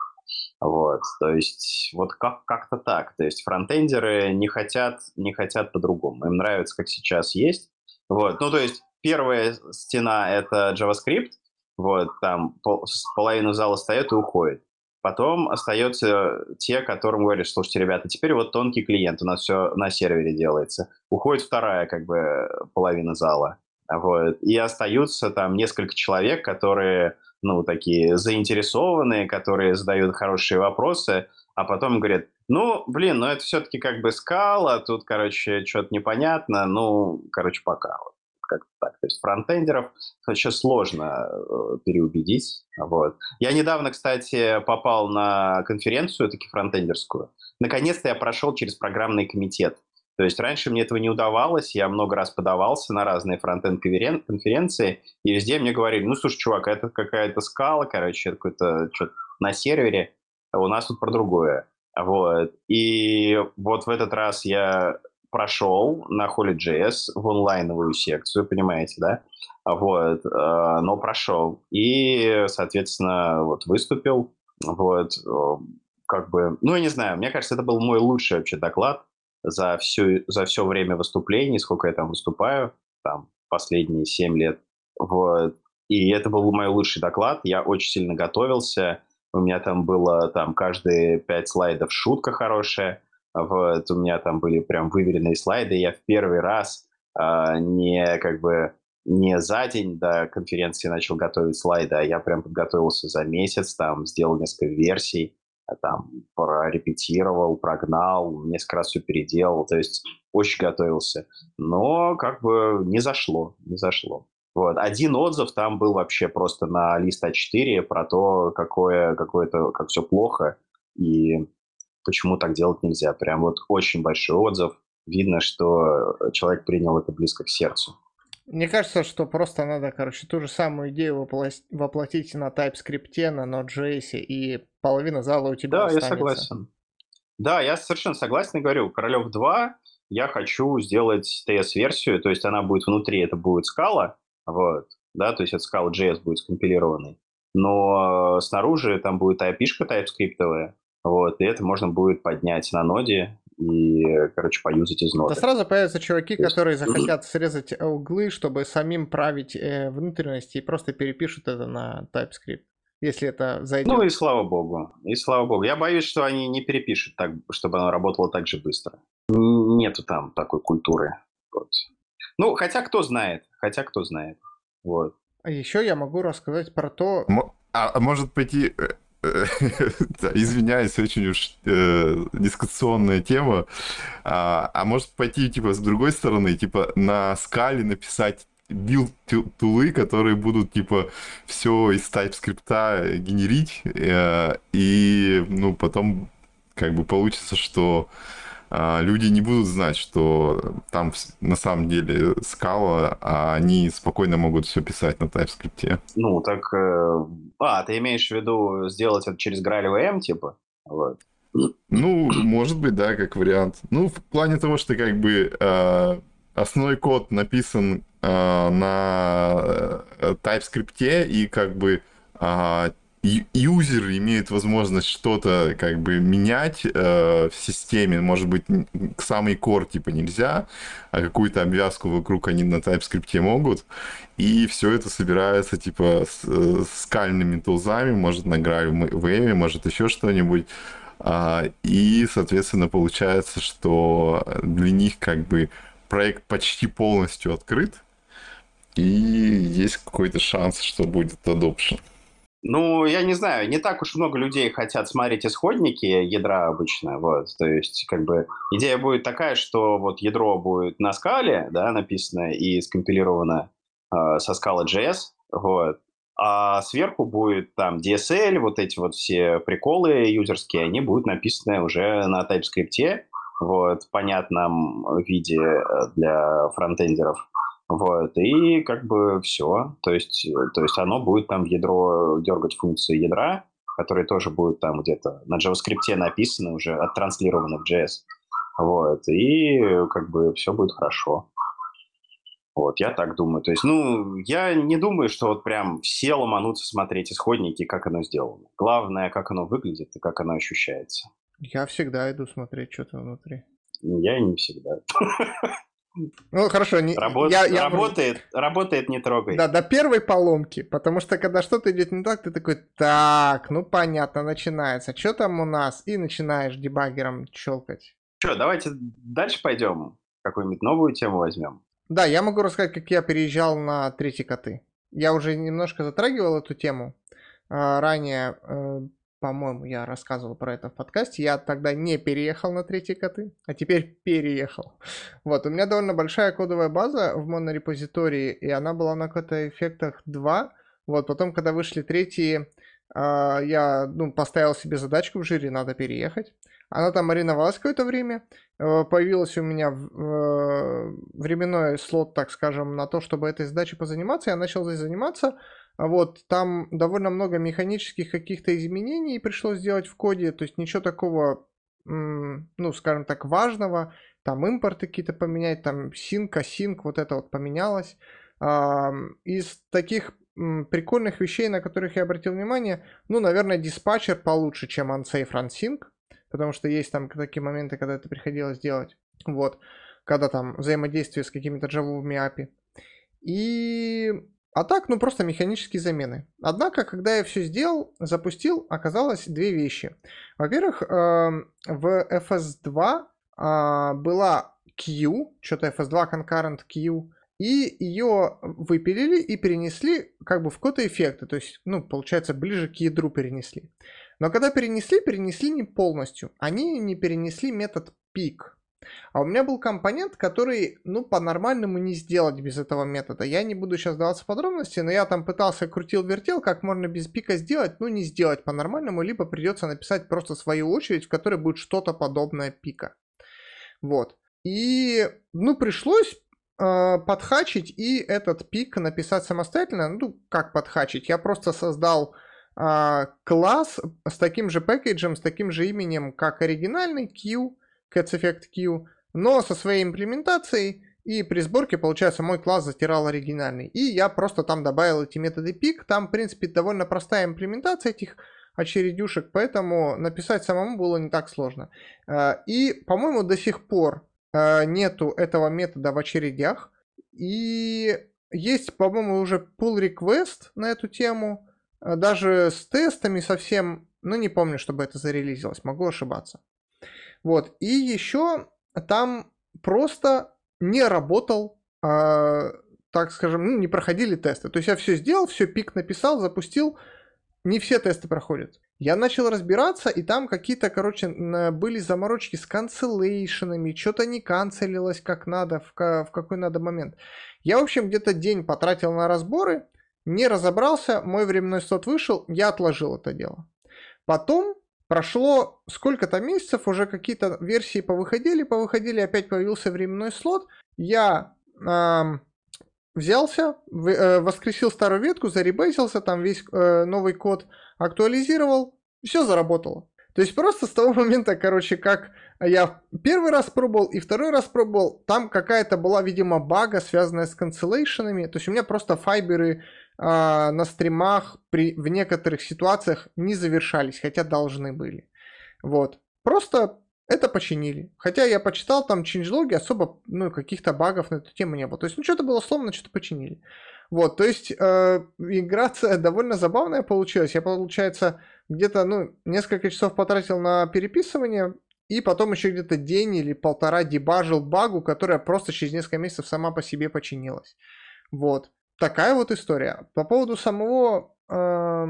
[SPEAKER 2] Вот, то есть вот как- как-то так. То есть фронтендеры не хотят, не хотят по-другому. Им нравится, как сейчас есть. Вот, ну то есть первая стена — это JavaScript, вот, там пол, половину зала встает и уходит. Потом остаются те, которым говоришь, слушайте, ребята, теперь вот тонкий клиент, у нас все на сервере делается. Уходит вторая как бы половина зала. Вот. И остаются там несколько человек, которые, ну, такие заинтересованные, которые задают хорошие вопросы, а потом говорят, ну, блин, ну это все-таки как бы скала, тут, короче, что-то непонятно, ну, короче, пока. Вот как так. То есть фронтендеров сейчас сложно э, переубедить. Вот. Я недавно, кстати, попал на конференцию, таки фронтендерскую. Наконец-то я прошел через программный комитет. То есть раньше мне этого не удавалось, я много раз подавался на разные фронтенд-конференции, и везде мне говорили, ну, слушай, чувак, это какая-то скала, короче, какой-то что-то на сервере, а у нас тут про другое. Вот. И вот в этот раз я прошел на Holy.js в онлайновую секцию, понимаете, да? Вот, э, но прошел. И, соответственно, вот выступил, вот, э, как бы, ну, я не знаю, мне кажется, это был мой лучший вообще доклад за, всю, за все время выступлений, сколько я там выступаю, там, последние семь лет, вот. И это был мой лучший доклад, я очень сильно готовился, у меня там было там каждые пять слайдов шутка хорошая, вот, у меня там были прям выверенные слайды. Я в первый раз э, не как бы не за день до конференции начал готовить слайды, а я прям подготовился за месяц, там сделал несколько версий, там прорепетировал, прогнал, несколько раз все переделал, то есть очень готовился. Но как бы не зашло, не зашло. Вот. Один отзыв там был вообще просто на лист А4 про то, какое, какое-то, как все плохо, и почему так делать нельзя. Прям вот очень большой отзыв. Видно, что человек принял это близко к сердцу.
[SPEAKER 4] Мне кажется, что просто надо, короче, ту же самую идею воплотить на TypeScript, на Node.js, и половина зала у тебя
[SPEAKER 2] Да,
[SPEAKER 4] останется.
[SPEAKER 2] я согласен. Да, я совершенно согласен и говорю, Королев 2 я хочу сделать TS-версию, то есть она будет внутри, это будет скала, вот, да, то есть это скала JS будет скомпилированный, но снаружи там будет IP-шка TypeScript, вот, и это можно будет поднять на ноде и, короче, поюзать из ноды.
[SPEAKER 4] Да сразу появятся чуваки, которые захотят срезать углы, чтобы самим править э, внутренности и просто перепишут это на TypeScript, если это зайдет.
[SPEAKER 2] Ну и слава богу, и слава богу. Я боюсь, что они не перепишут так, чтобы оно работало так же быстро. Нету там такой культуры. Вот. Ну, хотя кто знает, хотя кто знает. Вот.
[SPEAKER 4] А еще я могу рассказать про то...
[SPEAKER 1] А, а может пойти э, извиняюсь, очень уж э, дискуссионная тема. А, а может пойти, типа, с другой стороны, типа, на скале написать build тулы, которые будут, типа, все из TypeScript генерить, э, и, ну, потом, как бы, получится, что люди не будут знать, что там на самом деле скала, а они спокойно могут все писать на TypeScript.
[SPEAKER 2] Ну, так... Э, а, ты имеешь в виду сделать это через GraalVM, типа? Вот.
[SPEAKER 1] Ну, может быть, да, как вариант. Ну, в плане того, что как бы э, основной код написан э, на TypeScript, и как бы э, юзер имеет возможность что-то как бы менять э, в системе, может быть, к самый core типа нельзя, а какую-то обвязку вокруг они на TypeScript могут, и все это собирается типа с, с скальными тулзами, может на GraalVM, может еще что-нибудь, а, и, соответственно, получается, что для них как бы проект почти полностью открыт, и есть какой-то шанс, что будет adoption.
[SPEAKER 2] Ну, я не знаю, не так уж много людей хотят смотреть исходники ядра обычно, вот, то есть, как бы, идея будет такая, что вот ядро будет на скале, да, написано и скомпилировано э, со скала JS, вот, а сверху будет там DSL, вот эти вот все приколы юзерские, они будут написаны уже на TypeScript, вот, понятном виде э, для фронтендеров. Вот, и как бы все. То есть, то есть оно будет там в ядро дергать функции ядра, которые тоже будут там где-то на JavaScript написаны, уже оттранслированы в JS. Вот, и как бы все будет хорошо. Вот, я так думаю. То есть, ну, я не думаю, что вот прям все ломанутся смотреть исходники, как оно сделано. Главное, как оно выглядит и как оно ощущается.
[SPEAKER 4] Я всегда иду смотреть что-то внутри.
[SPEAKER 2] Я не всегда.
[SPEAKER 4] Ну, хорошо. Не,
[SPEAKER 2] Работ,
[SPEAKER 4] я, я...
[SPEAKER 2] Работает, работает, не трогай.
[SPEAKER 4] Да, до первой поломки, потому что когда что-то идет не так, ты такой, так, ну понятно, начинается. Что там у нас? И начинаешь дебаггером щелкать.
[SPEAKER 2] Что, давайте дальше пойдем. Какую-нибудь новую тему возьмем.
[SPEAKER 4] Да, я могу рассказать, как я переезжал на третьи коты. Я уже немножко затрагивал эту тему а, ранее. Э, по-моему, я рассказывал про это в подкасте. Я тогда не переехал на третьи коты, а теперь переехал. Вот, у меня довольно большая кодовая база в монорепозитории, и она была на кота-эффектах 2. Вот, потом, когда вышли третьи, а, я ну, поставил себе задачку в жире, надо переехать. Она там мариновалась какое-то время. Э, появилась у меня э, временной слот, так скажем, на то, чтобы этой задачей позаниматься. Я начал здесь заниматься. Вот, там довольно много механических каких-то изменений пришлось сделать в коде. То есть ничего такого, ну, скажем так, важного. Там импорты какие-то поменять, там синк, асинк, вот это вот поменялось. Из таких прикольных вещей, на которых я обратил внимание, ну, наверное, диспатчер получше, чем unsafe run sync потому что есть там такие моменты, когда это приходилось делать, вот, когда там взаимодействие с какими-то джавовыми API. И... А так, ну просто механические замены. Однако, когда я все сделал, запустил, оказалось две вещи. Во-первых, эм, в FS2 а, была Q, что-то FS2 concurrent Q, и ее выпилили и перенесли как бы в коды эффекты, то есть, ну, получается, ближе к ядру перенесли. Но когда перенесли, перенесли не полностью. Они не перенесли метод пик. А у меня был компонент, который, ну, по-нормальному не сделать без этого метода. Я не буду сейчас даваться подробности, но я там пытался, крутил-вертел, как можно без пика сделать, ну, не сделать по-нормальному, либо придется написать просто свою очередь, в которой будет что-то подобное пика. Вот. И, ну, пришлось э, подхачить и этот пик написать самостоятельно. Ну, как подхачить? Я просто создал класс с таким же пэкэджем, с таким же именем, как оригинальный Q, Cats Effect Q, но со своей имплементацией, и при сборке, получается, мой класс затирал оригинальный. И я просто там добавил эти методы пик. Там, в принципе, довольно простая имплементация этих очередюшек, поэтому написать самому было не так сложно. А, и, по-моему, до сих пор а, нету этого метода в очередях. И есть, по-моему, уже pull request на эту тему. А, даже с тестами совсем, ну не помню, чтобы это зарелизилось, могу ошибаться. Вот, и еще там просто не работал, э, так скажем, ну, не проходили тесты. То есть я все сделал, все пик написал, запустил, не все тесты проходят. Я начал разбираться, и там какие-то, короче, были заморочки с канцелейшенами, что-то не канцелилось как надо, в, в какой надо момент. Я, в общем, где-то день потратил на разборы, не разобрался, мой временной слот вышел, я отложил это дело. Потом прошло сколько-то месяцев, уже какие-то версии повыходили, повыходили, опять появился временной слот. Я э, взялся, в, э, воскресил старую ветку, заребейсился, там весь э, новый код актуализировал, все заработало. То есть просто с того момента, короче, как я первый раз пробовал и второй раз пробовал, там какая-то была, видимо, бага, связанная с канцелейшенами. То есть у меня просто файберы а, на стримах при, в некоторых ситуациях не завершались, хотя должны были. Вот. Просто это починили. Хотя я почитал там ченджлоги, особо ну, каких-то багов на эту тему не было. То есть, ну, что-то было сломано, что-то починили. Вот, то есть, э, играция довольно забавная получилась. Я, получается, где-то, ну, несколько часов потратил на переписывание, и потом еще где-то день или полтора дебажил багу, которая просто через несколько месяцев сама по себе починилась. Вот такая вот история. По поводу самого э,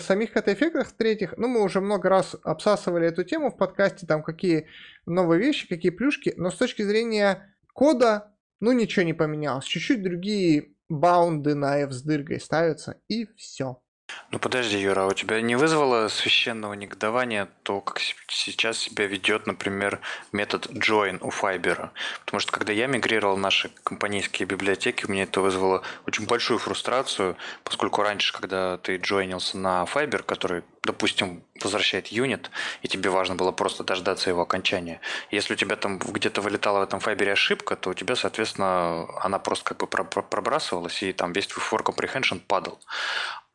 [SPEAKER 4] самих кат-эффектов третьих, ну, мы уже много раз обсасывали эту тему в подкасте, там какие новые вещи, какие плюшки, но с точки зрения кода, ну, ничего не поменялось. Чуть-чуть другие баунды на F с дыргой ставятся, и все.
[SPEAKER 3] Ну подожди, Юра, а у тебя не вызвало священного негодования то, как сейчас себя ведет, например, метод join у Fiber? Потому что когда я мигрировал наши компанейские библиотеки, у меня это вызвало очень большую фрустрацию, поскольку раньше, когда ты джойнился на Fiber, который допустим, возвращает юнит, и тебе важно было просто дождаться его окончания. Если у тебя там где-то вылетала в этом файбере ошибка, то у тебя, соответственно, она просто как бы пробрасывалась, и там весь твой for comprehension падал.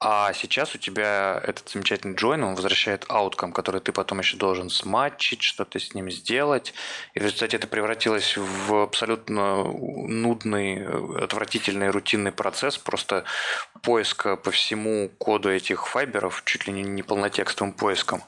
[SPEAKER 3] А сейчас у тебя этот замечательный join, он возвращает аутком, который ты потом еще должен сматчить, что-то с ним сделать. И в результате это превратилось в абсолютно нудный, отвратительный, рутинный процесс просто поиска по всему коду этих файберов, чуть ли не полнотекстовым поиском.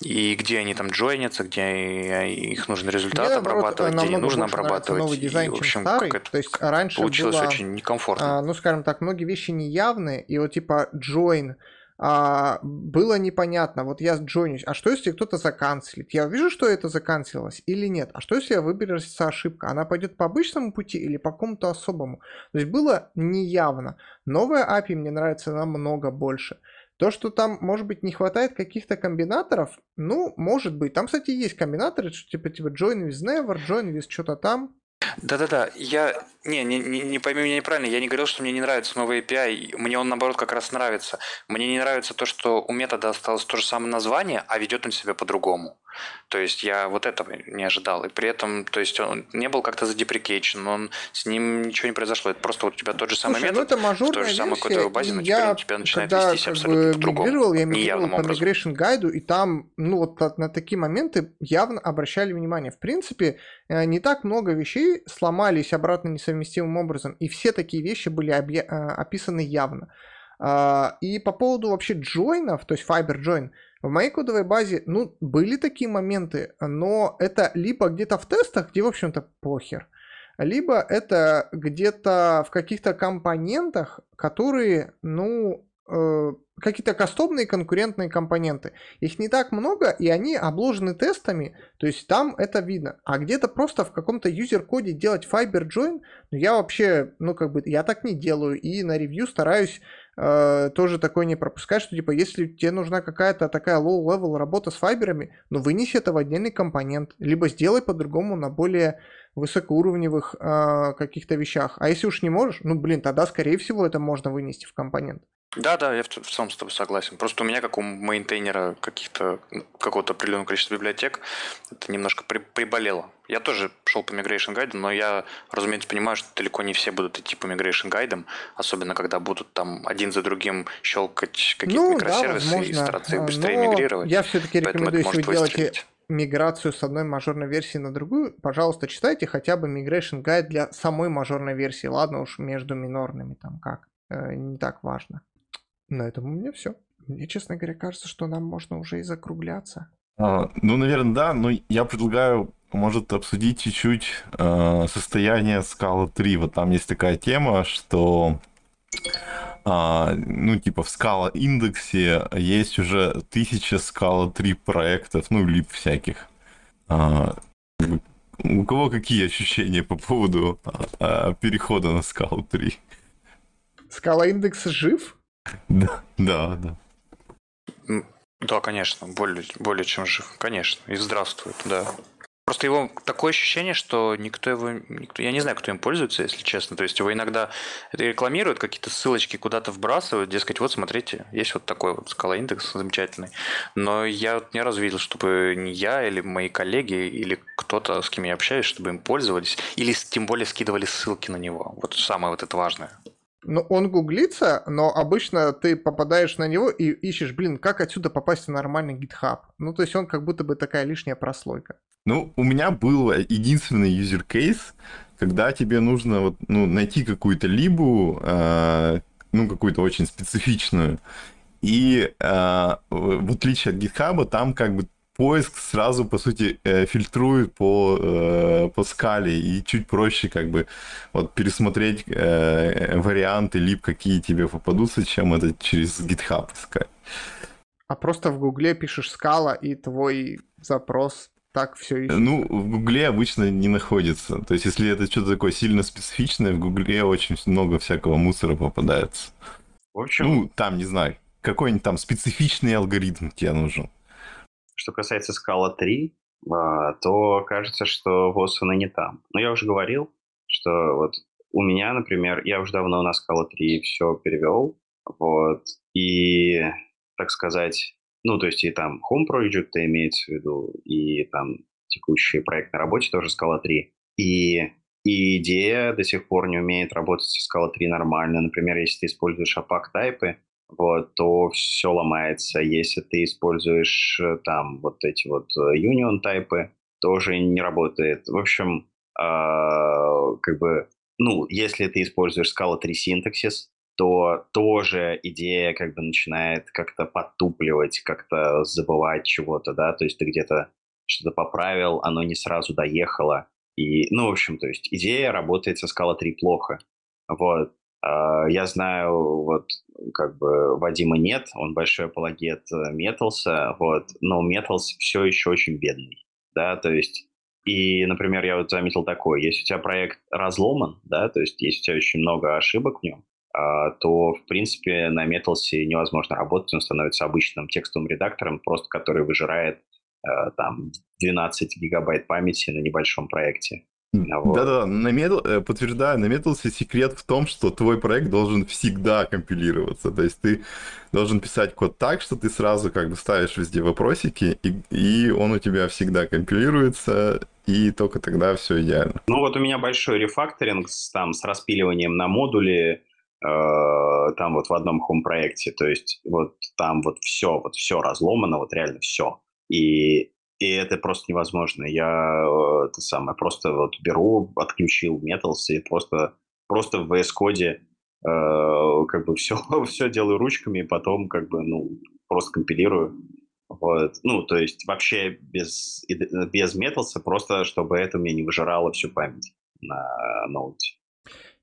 [SPEAKER 3] И где они там джойнятся, где их нужно результат Мне, обрабатывать, где не нужно обрабатывать.
[SPEAKER 4] Новый дизайн, и, в общем, старый. То есть раньше
[SPEAKER 3] получилось
[SPEAKER 4] было,
[SPEAKER 3] очень некомфортно.
[SPEAKER 4] А, ну, скажем так, многие вещи неявные, и вот типа join, а, было непонятно, вот я джойнюсь, а что если кто-то заканцелит? Я вижу, что это заканцелилось или нет? А что если я выберется ошибка? Она пойдет по обычному пути или по какому-то особому? То есть было неявно. Новая API мне нравится намного больше. То, что там, может быть, не хватает каких-то комбинаторов, ну, может быть. Там, кстати, есть комбинаторы, типа, типа join with never, join with что-то там.
[SPEAKER 3] Да-да-да, я... Не, не, не, не пойми меня неправильно, я не говорил, что мне не нравится новый API, мне он, наоборот, как раз нравится. Мне не нравится то, что у метода осталось то же самое название, а ведет он себя по-другому. То есть я вот этого не ожидал. И при этом, то есть он не был как-то задеприкейчен, он с ним ничего не произошло. Это просто вот у тебя тот же самый
[SPEAKER 4] Слушай,
[SPEAKER 3] метод,
[SPEAKER 4] ну это
[SPEAKER 3] в той же самой кодовой базе, но я, теперь у тебя начинает
[SPEAKER 4] когда,
[SPEAKER 3] вестись абсолютно по-другому.
[SPEAKER 4] Я мигрировал по migration гайду, и там, ну вот на такие моменты явно обращали внимание. В принципе, э, не так много вещей сломались обратно несовместимым образом, и все такие вещи были объя- э, описаны явно. А, и по поводу вообще джойнов, то есть Fiber Join, в моей кодовой базе, ну, были такие моменты, но это либо где-то в тестах, где, в общем-то, похер, либо это где-то в каких-то компонентах, которые, ну, какие-то кастомные конкурентные компоненты. Их не так много, и они обложены тестами, то есть там это видно. А где-то просто в каком-то юзер-коде делать Fiber Join, ну я вообще, ну как бы, я так не делаю, и на ревью стараюсь э, тоже такое не пропускать, что типа если тебе нужна какая-то такая low-level работа с файберами, ну вынеси это в отдельный компонент, либо сделай по-другому на более высокоуровневых э, каких-то вещах. А если уж не можешь, ну блин, тогда скорее всего это можно вынести в компонент.
[SPEAKER 3] Да, да, я в, в целом с тобой согласен. Просто у меня, как у мейнтейнера каких-то какого-то определенного количества библиотек, это немножко при, приболело. Я тоже шел по migration гайду, но я, разумеется, понимаю, что далеко не все будут идти по migration гайдам, особенно когда будут там один за другим щелкать какие-то ну, микросервисы да, и стараться их быстрее но мигрировать.
[SPEAKER 4] Я все-таки рекомендую, если вы делаете миграцию с одной мажорной версии на другую, пожалуйста, читайте хотя бы migration гайд для самой мажорной версии. Ладно уж, между минорными там как. Э, не так важно. На этом у меня все. Мне, честно говоря, кажется, что нам можно уже и закругляться.
[SPEAKER 1] А, ну, наверное, да, но я предлагаю, может, обсудить чуть-чуть э, состояние скала 3. Вот там есть такая тема, что а, ну, типа в скала индексе есть уже тысяча скала 3 проектов, ну, лип всяких. А, у кого какие ощущения по поводу а, перехода на скалу 3?
[SPEAKER 4] Скала индекс жив?
[SPEAKER 1] Да, да, да.
[SPEAKER 3] Да, конечно, более, более чем жив, конечно, и здравствует, да. Просто его такое ощущение, что никто его, никто, я не знаю, кто им пользуется, если честно. То есть его иногда рекламируют, какие-то ссылочки куда-то вбрасывают, дескать, вот смотрите, есть вот такой вот скала индекс замечательный. Но я не раз видел, чтобы не я или мои коллеги или кто-то, с кем я общаюсь, чтобы им пользовались, или тем более скидывали ссылки на него. Вот самое вот это важное.
[SPEAKER 4] Ну, он гуглится, но обычно ты попадаешь на него и ищешь, блин, как отсюда попасть в нормальный GitHub. Ну, то есть он как будто бы такая лишняя прослойка.
[SPEAKER 1] Ну, у меня был единственный case, когда тебе нужно вот, ну, найти какую-то либу, э, ну, какую-то очень специфичную. И э, в отличие от GitHub, там как бы поиск сразу, по сути, э, фильтрует по, э, по скале, и чуть проще как бы вот пересмотреть э, варианты либо какие тебе попадутся, чем это через GitHub искать.
[SPEAKER 4] А просто в Гугле пишешь скала, и твой запрос так все ищет.
[SPEAKER 1] Ну, в Гугле обычно не находится. То есть, если это что-то такое сильно специфичное, в Гугле очень много всякого мусора попадается. В общем... Ну, там, не знаю, какой-нибудь там специфичный алгоритм тебе нужен.
[SPEAKER 2] Что касается скала 3, а, то кажется, что Восуна не там. Но я уже говорил, что вот у меня, например, я уже давно на скала 3 все перевел, вот, и, так сказать, ну, то есть и там Home Project имеется в виду, и там текущий проект на работе тоже скала 3. И, и идея до сих пор не умеет работать со скала 3 нормально. Например, если ты используешь APAC тайпы, вот, то все ломается. Если ты используешь э, там вот эти вот э, union тайпы, тоже не работает. В общем, э, как бы, ну, если ты используешь Scala 3 синтаксис, то тоже идея как бы начинает как-то подтупливать, как-то забывать чего-то, да, то есть ты где-то что-то поправил, оно не сразу доехало. И, ну, в общем, то есть идея работает со Scala 3 плохо. Вот. А, я знаю, вот, как бы Вадима нет, он большой апологет Металса, вот, но Металс все еще очень бедный, да, то есть и, например, я вот заметил такое, если у тебя проект разломан, да, то есть если у тебя очень много ошибок в нем, а, то, в принципе, на Металсе невозможно работать, он становится обычным текстовым редактором, просто который выжирает а, там 12 гигабайт памяти на небольшом проекте.
[SPEAKER 1] Да-да, на Metal, э, подтверждаю, на Metalсе секрет в том, что твой проект должен всегда компилироваться. То есть ты должен писать код так, что ты сразу как бы ставишь везде вопросики, и, и он у тебя всегда компилируется, и только тогда все идеально.
[SPEAKER 2] Ну вот у меня большой рефакторинг с, там, с распиливанием на модули, э, там вот в одном хом-проекте, то есть вот там вот все, вот все разломано, вот реально все. И и это просто невозможно. Я э, это самое просто вот беру, отключил Metals и просто, просто в VS Code э, как бы все, все делаю ручками, и потом как бы, ну, просто компилирую. Вот. Ну, то есть вообще без, без Metals, просто чтобы это мне не выжирало всю память на ноуте.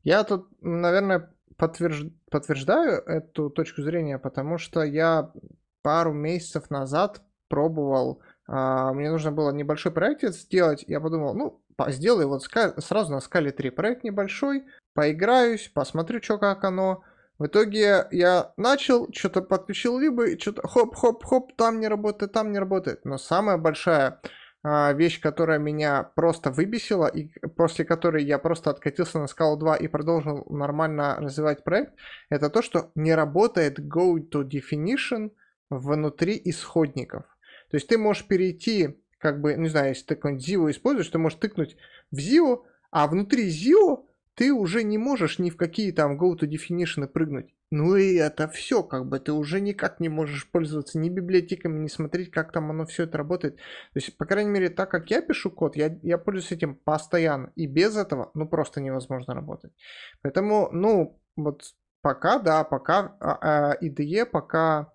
[SPEAKER 4] Я тут, наверное, подтвержд... подтверждаю эту точку зрения, потому что я пару месяцев назад пробовал мне нужно было небольшой проект сделать. Я подумал, ну, сделаю вот сразу на скале 3 проект небольшой, поиграюсь, посмотрю, что как оно. В итоге я начал, что-то подключил либо, что-то хоп-хоп-хоп, там не работает, там не работает. Но самая большая а, вещь, которая меня просто выбесила, и после которой я просто откатился на скалу 2 и продолжил нормально развивать проект, это то, что не работает Go to Definition внутри исходников. То есть ты можешь перейти, как бы, не знаю, если ты какой-нибудь ZIO используешь, ты можешь тыкнуть в ZIO, а внутри ZIO ты уже не можешь ни в какие там go to definition прыгнуть. Ну и это все, как бы ты уже никак не можешь пользоваться ни библиотеками, ни смотреть, как там оно все это работает. То есть, по крайней мере, так как я пишу код, я, я пользуюсь этим постоянно. И без этого, ну, просто невозможно работать. Поэтому, ну, вот пока, да, пока а, а, IDE, пока а,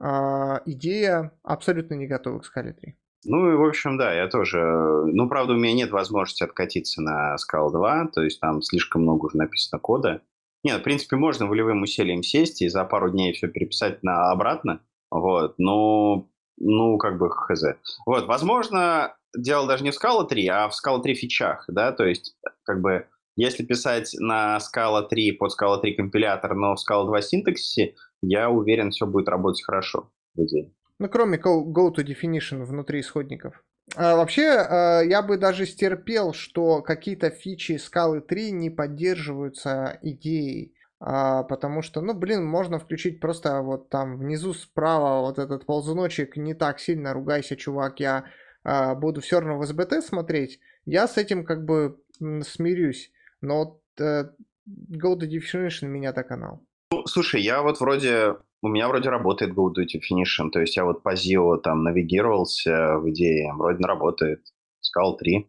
[SPEAKER 4] идея абсолютно не готова к Scala 3.
[SPEAKER 2] Ну и, в общем, да, я тоже... Ну, правда, у меня нет возможности откатиться на Scala 2, то есть там слишком много уже написано кода. Нет, в принципе, можно волевым усилием сесть и за пару дней все переписать на обратно, вот, но, ну, как бы хз. Вот, возможно, дело даже не в Scala 3, а в Scala 3 фичах, да, то есть, как бы, если писать на Scala 3 под Scala 3 компилятор, но в Scala 2 синтаксисе, я уверен, все будет работать хорошо идее.
[SPEAKER 4] Ну, кроме go to definition внутри исходников. А, вообще, а, я бы даже стерпел, что какие-то фичи скалы 3 не поддерживаются идеей. А, потому что, ну, блин, можно включить просто вот там внизу справа вот этот ползуночек, не так сильно ругайся, чувак, я а, буду все равно в СБТ смотреть. Я с этим как бы смирюсь. Но э, Go to Definition меня так канал.
[SPEAKER 2] Ну, слушай, я вот вроде, у меня вроде работает Go to Definition, то есть я вот по ZIO там навигировался в идее, вроде работает, сказал 3.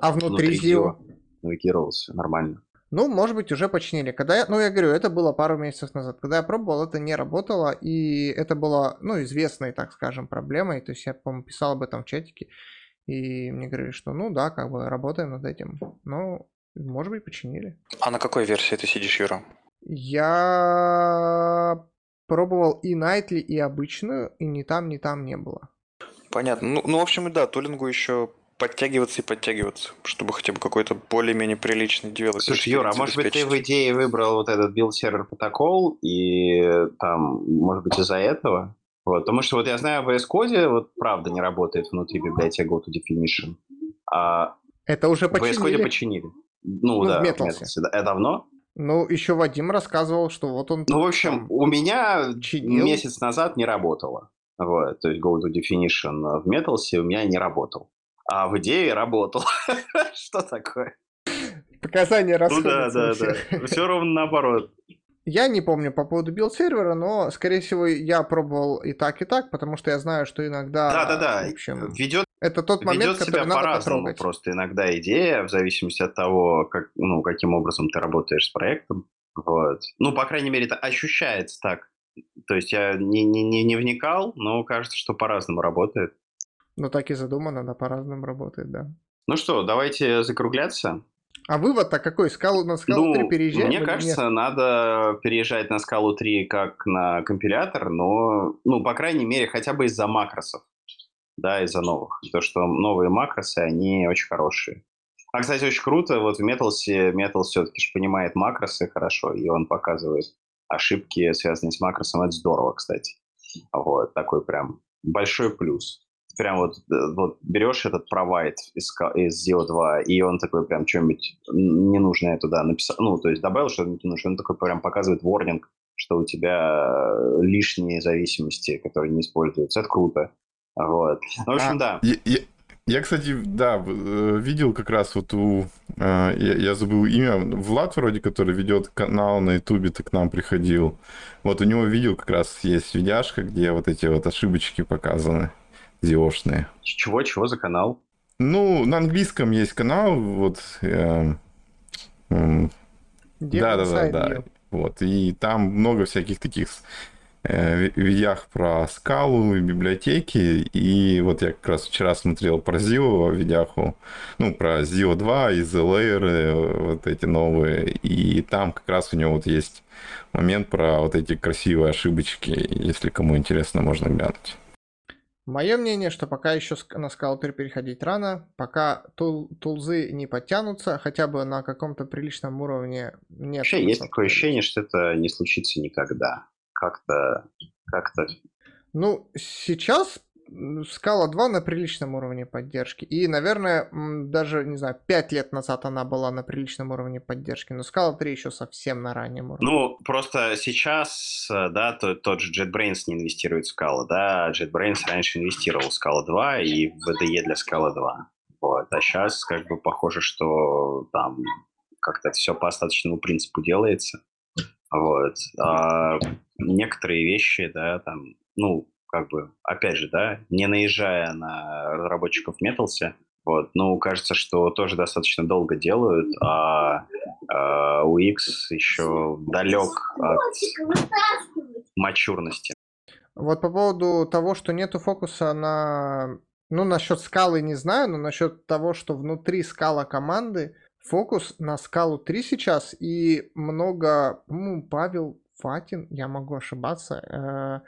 [SPEAKER 4] А внутри, внутри ZIO?
[SPEAKER 2] Навигировался, нормально.
[SPEAKER 4] Ну, может быть, уже починили. Когда я, ну, я говорю, это было пару месяцев назад. Когда я пробовал, это не работало, и это было, ну, известной, так скажем, проблемой. То есть я, по-моему, писал об этом в чатике, и мне говорили, что, ну, да, как бы работаем над этим. Но, может быть, починили.
[SPEAKER 3] А на какой версии ты сидишь, Юра?
[SPEAKER 4] Я пробовал и Nightly, и обычную, и ни там, ни там не было.
[SPEAKER 3] Понятно. Ну, ну в общем, да, tooling у еще подтягиваться и подтягиваться, чтобы хотя бы какой-то более-менее приличный девелопер.
[SPEAKER 2] Слушай, Юра, а может быть ты в идее выбрал вот этот build server protocol, и там, может быть, из-за этого? Вот, потому что вот я знаю, в VS Code вот правда не работает внутри библиотеки GoToDefinition. А
[SPEAKER 4] это уже
[SPEAKER 2] починили. В VS Code починили. Ну, ну да, в Metals. Это давно?
[SPEAKER 4] Ну, еще Вадим рассказывал, что вот он...
[SPEAKER 2] Ну, в общем, у меня чинил. месяц назад не работало. Вот, то есть Go to Definition в Metals у меня не работал. А в идее работал. Что такое?
[SPEAKER 4] Показания расходятся.
[SPEAKER 2] Ну да, да, да. Все ровно наоборот.
[SPEAKER 4] Я не помню по поводу build-сервера, но, скорее всего, я пробовал и так, и так, потому что я знаю, что иногда...
[SPEAKER 2] Да-да-да, ведет
[SPEAKER 4] это тот момент,
[SPEAKER 2] Ведет
[SPEAKER 4] который
[SPEAKER 2] себя
[SPEAKER 4] надо
[SPEAKER 2] по-разному.
[SPEAKER 4] потрогать.
[SPEAKER 2] Просто иногда идея, в зависимости от того, как, ну, каким образом ты работаешь с проектом. Вот. Ну, по крайней мере, это ощущается так. То есть я не, не, не, не вникал, но кажется, что по-разному работает.
[SPEAKER 4] Ну, так и задумано, да, по-разному работает, да.
[SPEAKER 2] Ну что, давайте закругляться.
[SPEAKER 4] А вывод-то какой? Скалу на скалу
[SPEAKER 2] ну,
[SPEAKER 4] 3 переезжаем?
[SPEAKER 2] Мне кажется, нет? надо переезжать на скалу 3 как на компилятор, но, ну, по крайней мере, хотя бы из-за макросов, да, из-за новых. То, что новые макросы, они очень хорошие. А, кстати, очень круто, вот в Metals, Metals все-таки же понимает макросы хорошо, и он показывает ошибки, связанные с макросом. Это здорово, кстати. Вот, такой прям большой плюс прям вот, э, вот берешь этот провайд из, из Zio 2, и он такой прям что-нибудь ненужное туда написал, ну, то есть добавил что-нибудь ненужное, он такой прям показывает ворнинг, что у тебя лишние зависимости, которые не используются. Это круто. Вот. Ну, в общем, а, да.
[SPEAKER 1] Я, я, я, кстати, да, э, видел как раз вот у... Э, я, я забыл имя. Влад вроде, который ведет канал на Ютубе, ты к нам приходил. Вот у него видел как раз есть видяшка, где вот эти вот ошибочки показаны. Зиошные.
[SPEAKER 2] Чего, чего за канал?
[SPEAKER 1] Ну, на английском есть канал, вот... Э, э, да, да, да, да. Вот, и там много всяких таких э, видях про скалу и библиотеки. И вот я как раз вчера смотрел про Zio видяху, ну, про Zio 2 и The Layer, вот эти новые. И там как раз у него вот есть момент про вот эти красивые ошибочки. Если кому интересно, можно глянуть.
[SPEAKER 4] Мое мнение, что пока еще на 3 переходить рано, пока тул, тулзы не подтянутся, хотя бы на каком-то приличном уровне нет.
[SPEAKER 2] Вообще есть такое ощущение, что это не случится никогда. Как-то, как-то.
[SPEAKER 4] Ну, сейчас Скала 2 на приличном уровне поддержки. И, наверное, даже, не знаю, 5 лет назад она была на приличном уровне поддержки, но Скала 3 еще совсем на раннем уровне.
[SPEAKER 2] Ну, просто сейчас, э, да, тот, тот же JetBrains не инвестирует в Scala, да, JetBrains раньше инвестировал в Scala 2 и в VDE для Scala 2. Вот. А сейчас как бы похоже, что там как-то все по остаточному принципу делается. Вот. А некоторые вещи, да, там, ну, как бы, опять же, да, не наезжая на разработчиков Metals, вот, ну, кажется, что тоже достаточно долго делают, а, а X еще далек от мачурности.
[SPEAKER 4] Вот по поводу того, что нету фокуса на... Ну, насчет скалы не знаю, но насчет того, что внутри скала команды фокус на скалу 3 сейчас, и много, ну, Павел Фатин, я могу ошибаться, Э,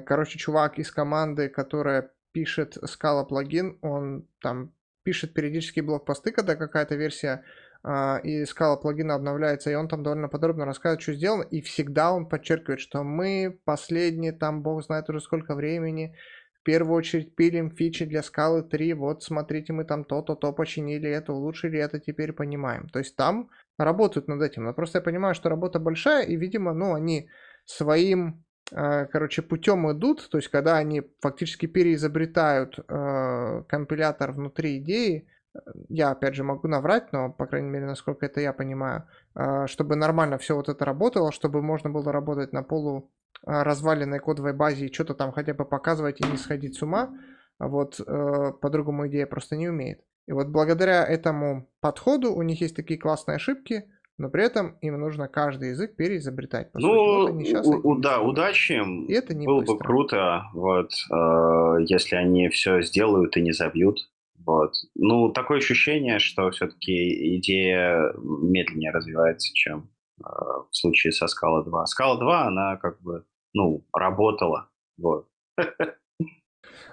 [SPEAKER 4] короче, чувак из команды, которая пишет Scala плагин, он там пишет периодически блокпосты, когда какая-то версия э, и Scala плагина обновляется, и он там довольно подробно рассказывает, что сделано, и всегда он подчеркивает, что мы последние, там, бог знает уже сколько времени, в первую очередь пилим фичи для скалы 3, вот смотрите, мы там то-то, то починили это, улучшили это, теперь понимаем. То есть там работают над этим, но просто я понимаю, что работа большая, и, видимо, ну, они своим Э, короче, путем идут, то есть когда они фактически переизобретают э, компилятор внутри идеи, э, я опять же могу наврать, но, по крайней мере, насколько это я понимаю, э, чтобы нормально все вот это работало, чтобы можно было работать на полу э, разваленной кодовой базе и что-то там хотя бы показывать и не сходить с ума, вот э, по-другому идея просто не умеет. И вот благодаря этому подходу у них есть такие классные ошибки, но при этом им нужно каждый язык переизобретать.
[SPEAKER 2] ну, вот у, да, удачи им. И это не Было быстро. бы круто, вот, э, если они все сделают и не забьют. Вот. Ну, такое ощущение, что все-таки идея медленнее развивается, чем э, в случае со Scala 2. Scala 2, она как бы, ну, работала. Вот.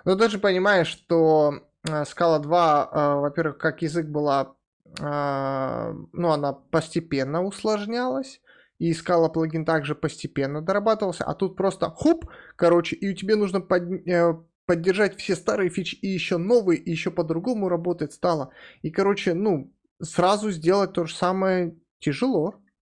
[SPEAKER 4] Ну, ты же понимаешь, что Scala 2, во-первых, как язык была, ну, она постепенно усложнялась, и Scala плагин также постепенно дорабатывался, а тут просто хуп, короче, и тебе нужно под, э, поддержать все старые фичи и еще новые, и еще по-другому работать стало. И, короче, ну, сразу сделать то же самое тяжело.